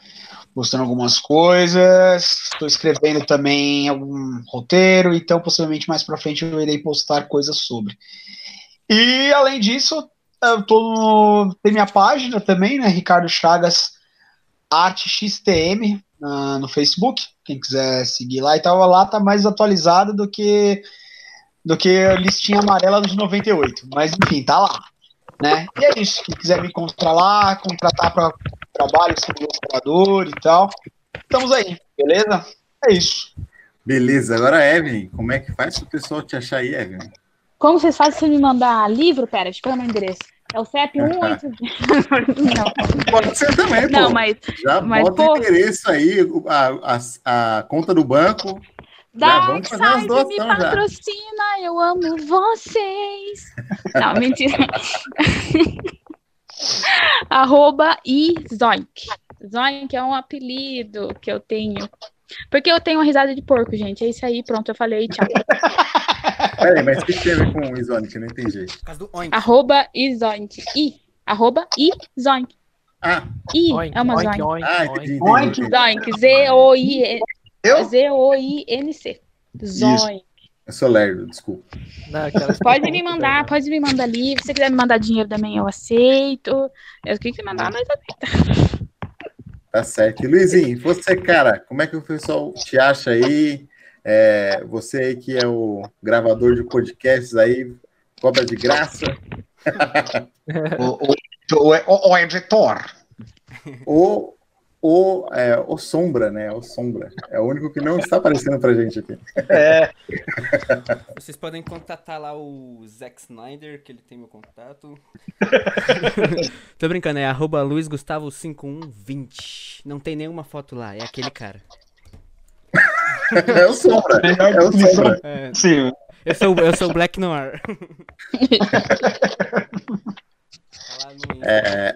mostrando algumas coisas. Estou escrevendo também algum roteiro, então possivelmente mais para frente eu irei postar coisas sobre. E além disso, eu tô no, tem minha página também, né, Ricardo Chagas Arte XTM uh, no Facebook. Quem quiser seguir lá e tal, lá tá mais atualizada do que do que a listinha amarela de 98. Mas enfim, tá lá. Né? E é isso. Quem quiser me encontrar lá, contratar para trabalho como ilustrador e tal. Estamos aí, beleza? É isso. Beleza, agora Evelyn, como é que faz para o pessoal te achar aí, Evelyn? Como vocês fazem se me mandar livro? Pera, deixa eu pegar meu endereço. É o CEP 180. [laughs] não. Pode ser também, não, pô. Mas, Já mas, bota o endereço aí, a, a, a conta do banco. Dark Side me patrocina, já. eu amo vocês. Não, mentira. [laughs] Arroba e Zoink. Zoink é um apelido que eu tenho. Porque eu tenho uma risada de porco, gente. É isso aí, pronto, eu falei, tchau. [laughs] Peraí, mas o que tem a ver com o Zoink? Não entendi. Arroba Zoink. I. Arroba Zoink. Ah. I oink, é uma oink, Zoink. Oink, ah, entendi, entendi, Zoink. Z-O-I-N-C. Zoink. Eu sou lerdo, desculpa. Não, pode me mandar, pode me mandar livro. Se você quiser me mandar dinheiro também, eu aceito. Eu que mandar, mas aceita. Tá certo. E Luizinho, você, cara, como é que o pessoal te acha aí? É, você aí que é o gravador de podcasts aí, cobra de graça. [laughs] o, o, o, o editor. O o, é, o Sombra, né? O Sombra. É o único que não está aparecendo pra gente aqui. É. [laughs] Vocês podem contatar lá o Zack Snyder, que ele tem meu contato. [laughs] Tô brincando, é arroba luizgustavo5120. Não tem nenhuma foto lá, é aquele cara. É o Sombra. É o Sombra. É, Sim. Eu sou, eu sou o Black Noir. [laughs] é,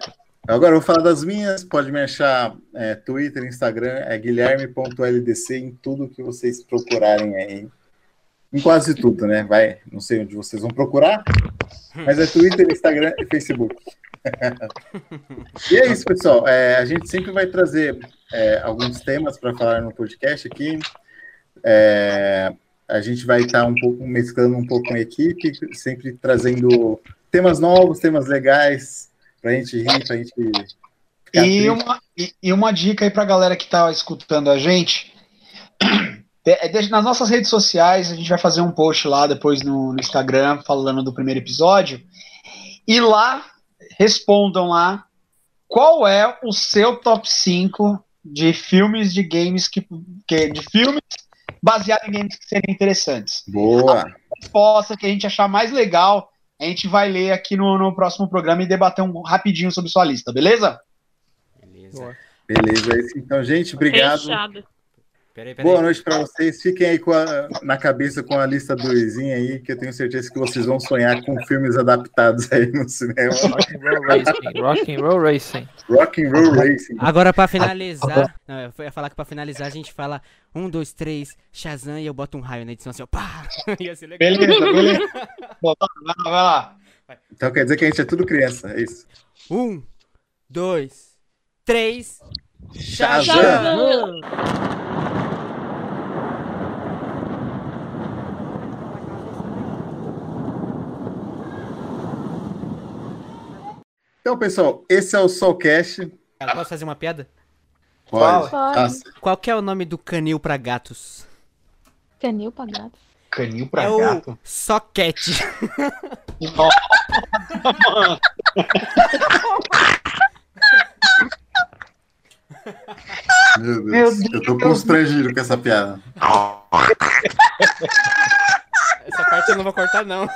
Agora eu vou falar das minhas, pode me achar é, Twitter, Instagram, é guilherme.ldc em tudo que vocês procurarem aí. Em quase tudo, né? Vai, não sei onde vocês vão procurar, mas é Twitter, Instagram e Facebook. [laughs] e é isso, pessoal. É, a gente sempre vai trazer é, alguns temas para falar no podcast aqui. É, a gente vai estar um pouco mesclando um pouco com a equipe, sempre trazendo temas novos, temas legais, pra gente rir, pra gente. E uma, e, e, uma dica aí pra galera que tá escutando a gente. É, nas nossas redes sociais, a gente vai fazer um post lá depois no, no Instagram falando do primeiro episódio. E lá, respondam lá qual é o seu top 5 de filmes de games que, que de filmes baseados em games que seriam interessantes. Boa. A resposta que a gente achar mais legal a gente vai ler aqui no, no próximo programa e debater um rapidinho sobre sua lista, beleza? Beleza. Beleza, é então, gente, obrigado. Fechado. Peraí, peraí. Boa noite para vocês. Fiquem aí a, na cabeça com a lista do Luizinho aí, que eu tenho certeza que vocês vão sonhar com filmes adaptados aí no cinema. Rock and Roll Racing. Rock and Roll Racing. Rock and Roll Racing. Agora para finalizar, não, eu ia falar que para finalizar a gente fala um, dois, três, Shazam e eu boto um raio na edição assim, ó, pá! [laughs] Ia ser legal. Beleza, beleza. [laughs] vai lá, vai lá. Então quer dizer que a gente é tudo criança, é isso. Um, dois, três, Shazam! Então, pessoal, esse é o Soulcast. Posso fazer uma piada? Pode. Pode. Qual que é o nome do canil para gatos? Canil para gatos? Canil para é gato? O soquete. [laughs] [laughs] [laughs] Meu Deus, Meu Deus. eu tô constrangido com essa piada. Essa parte eu não vou cortar, não.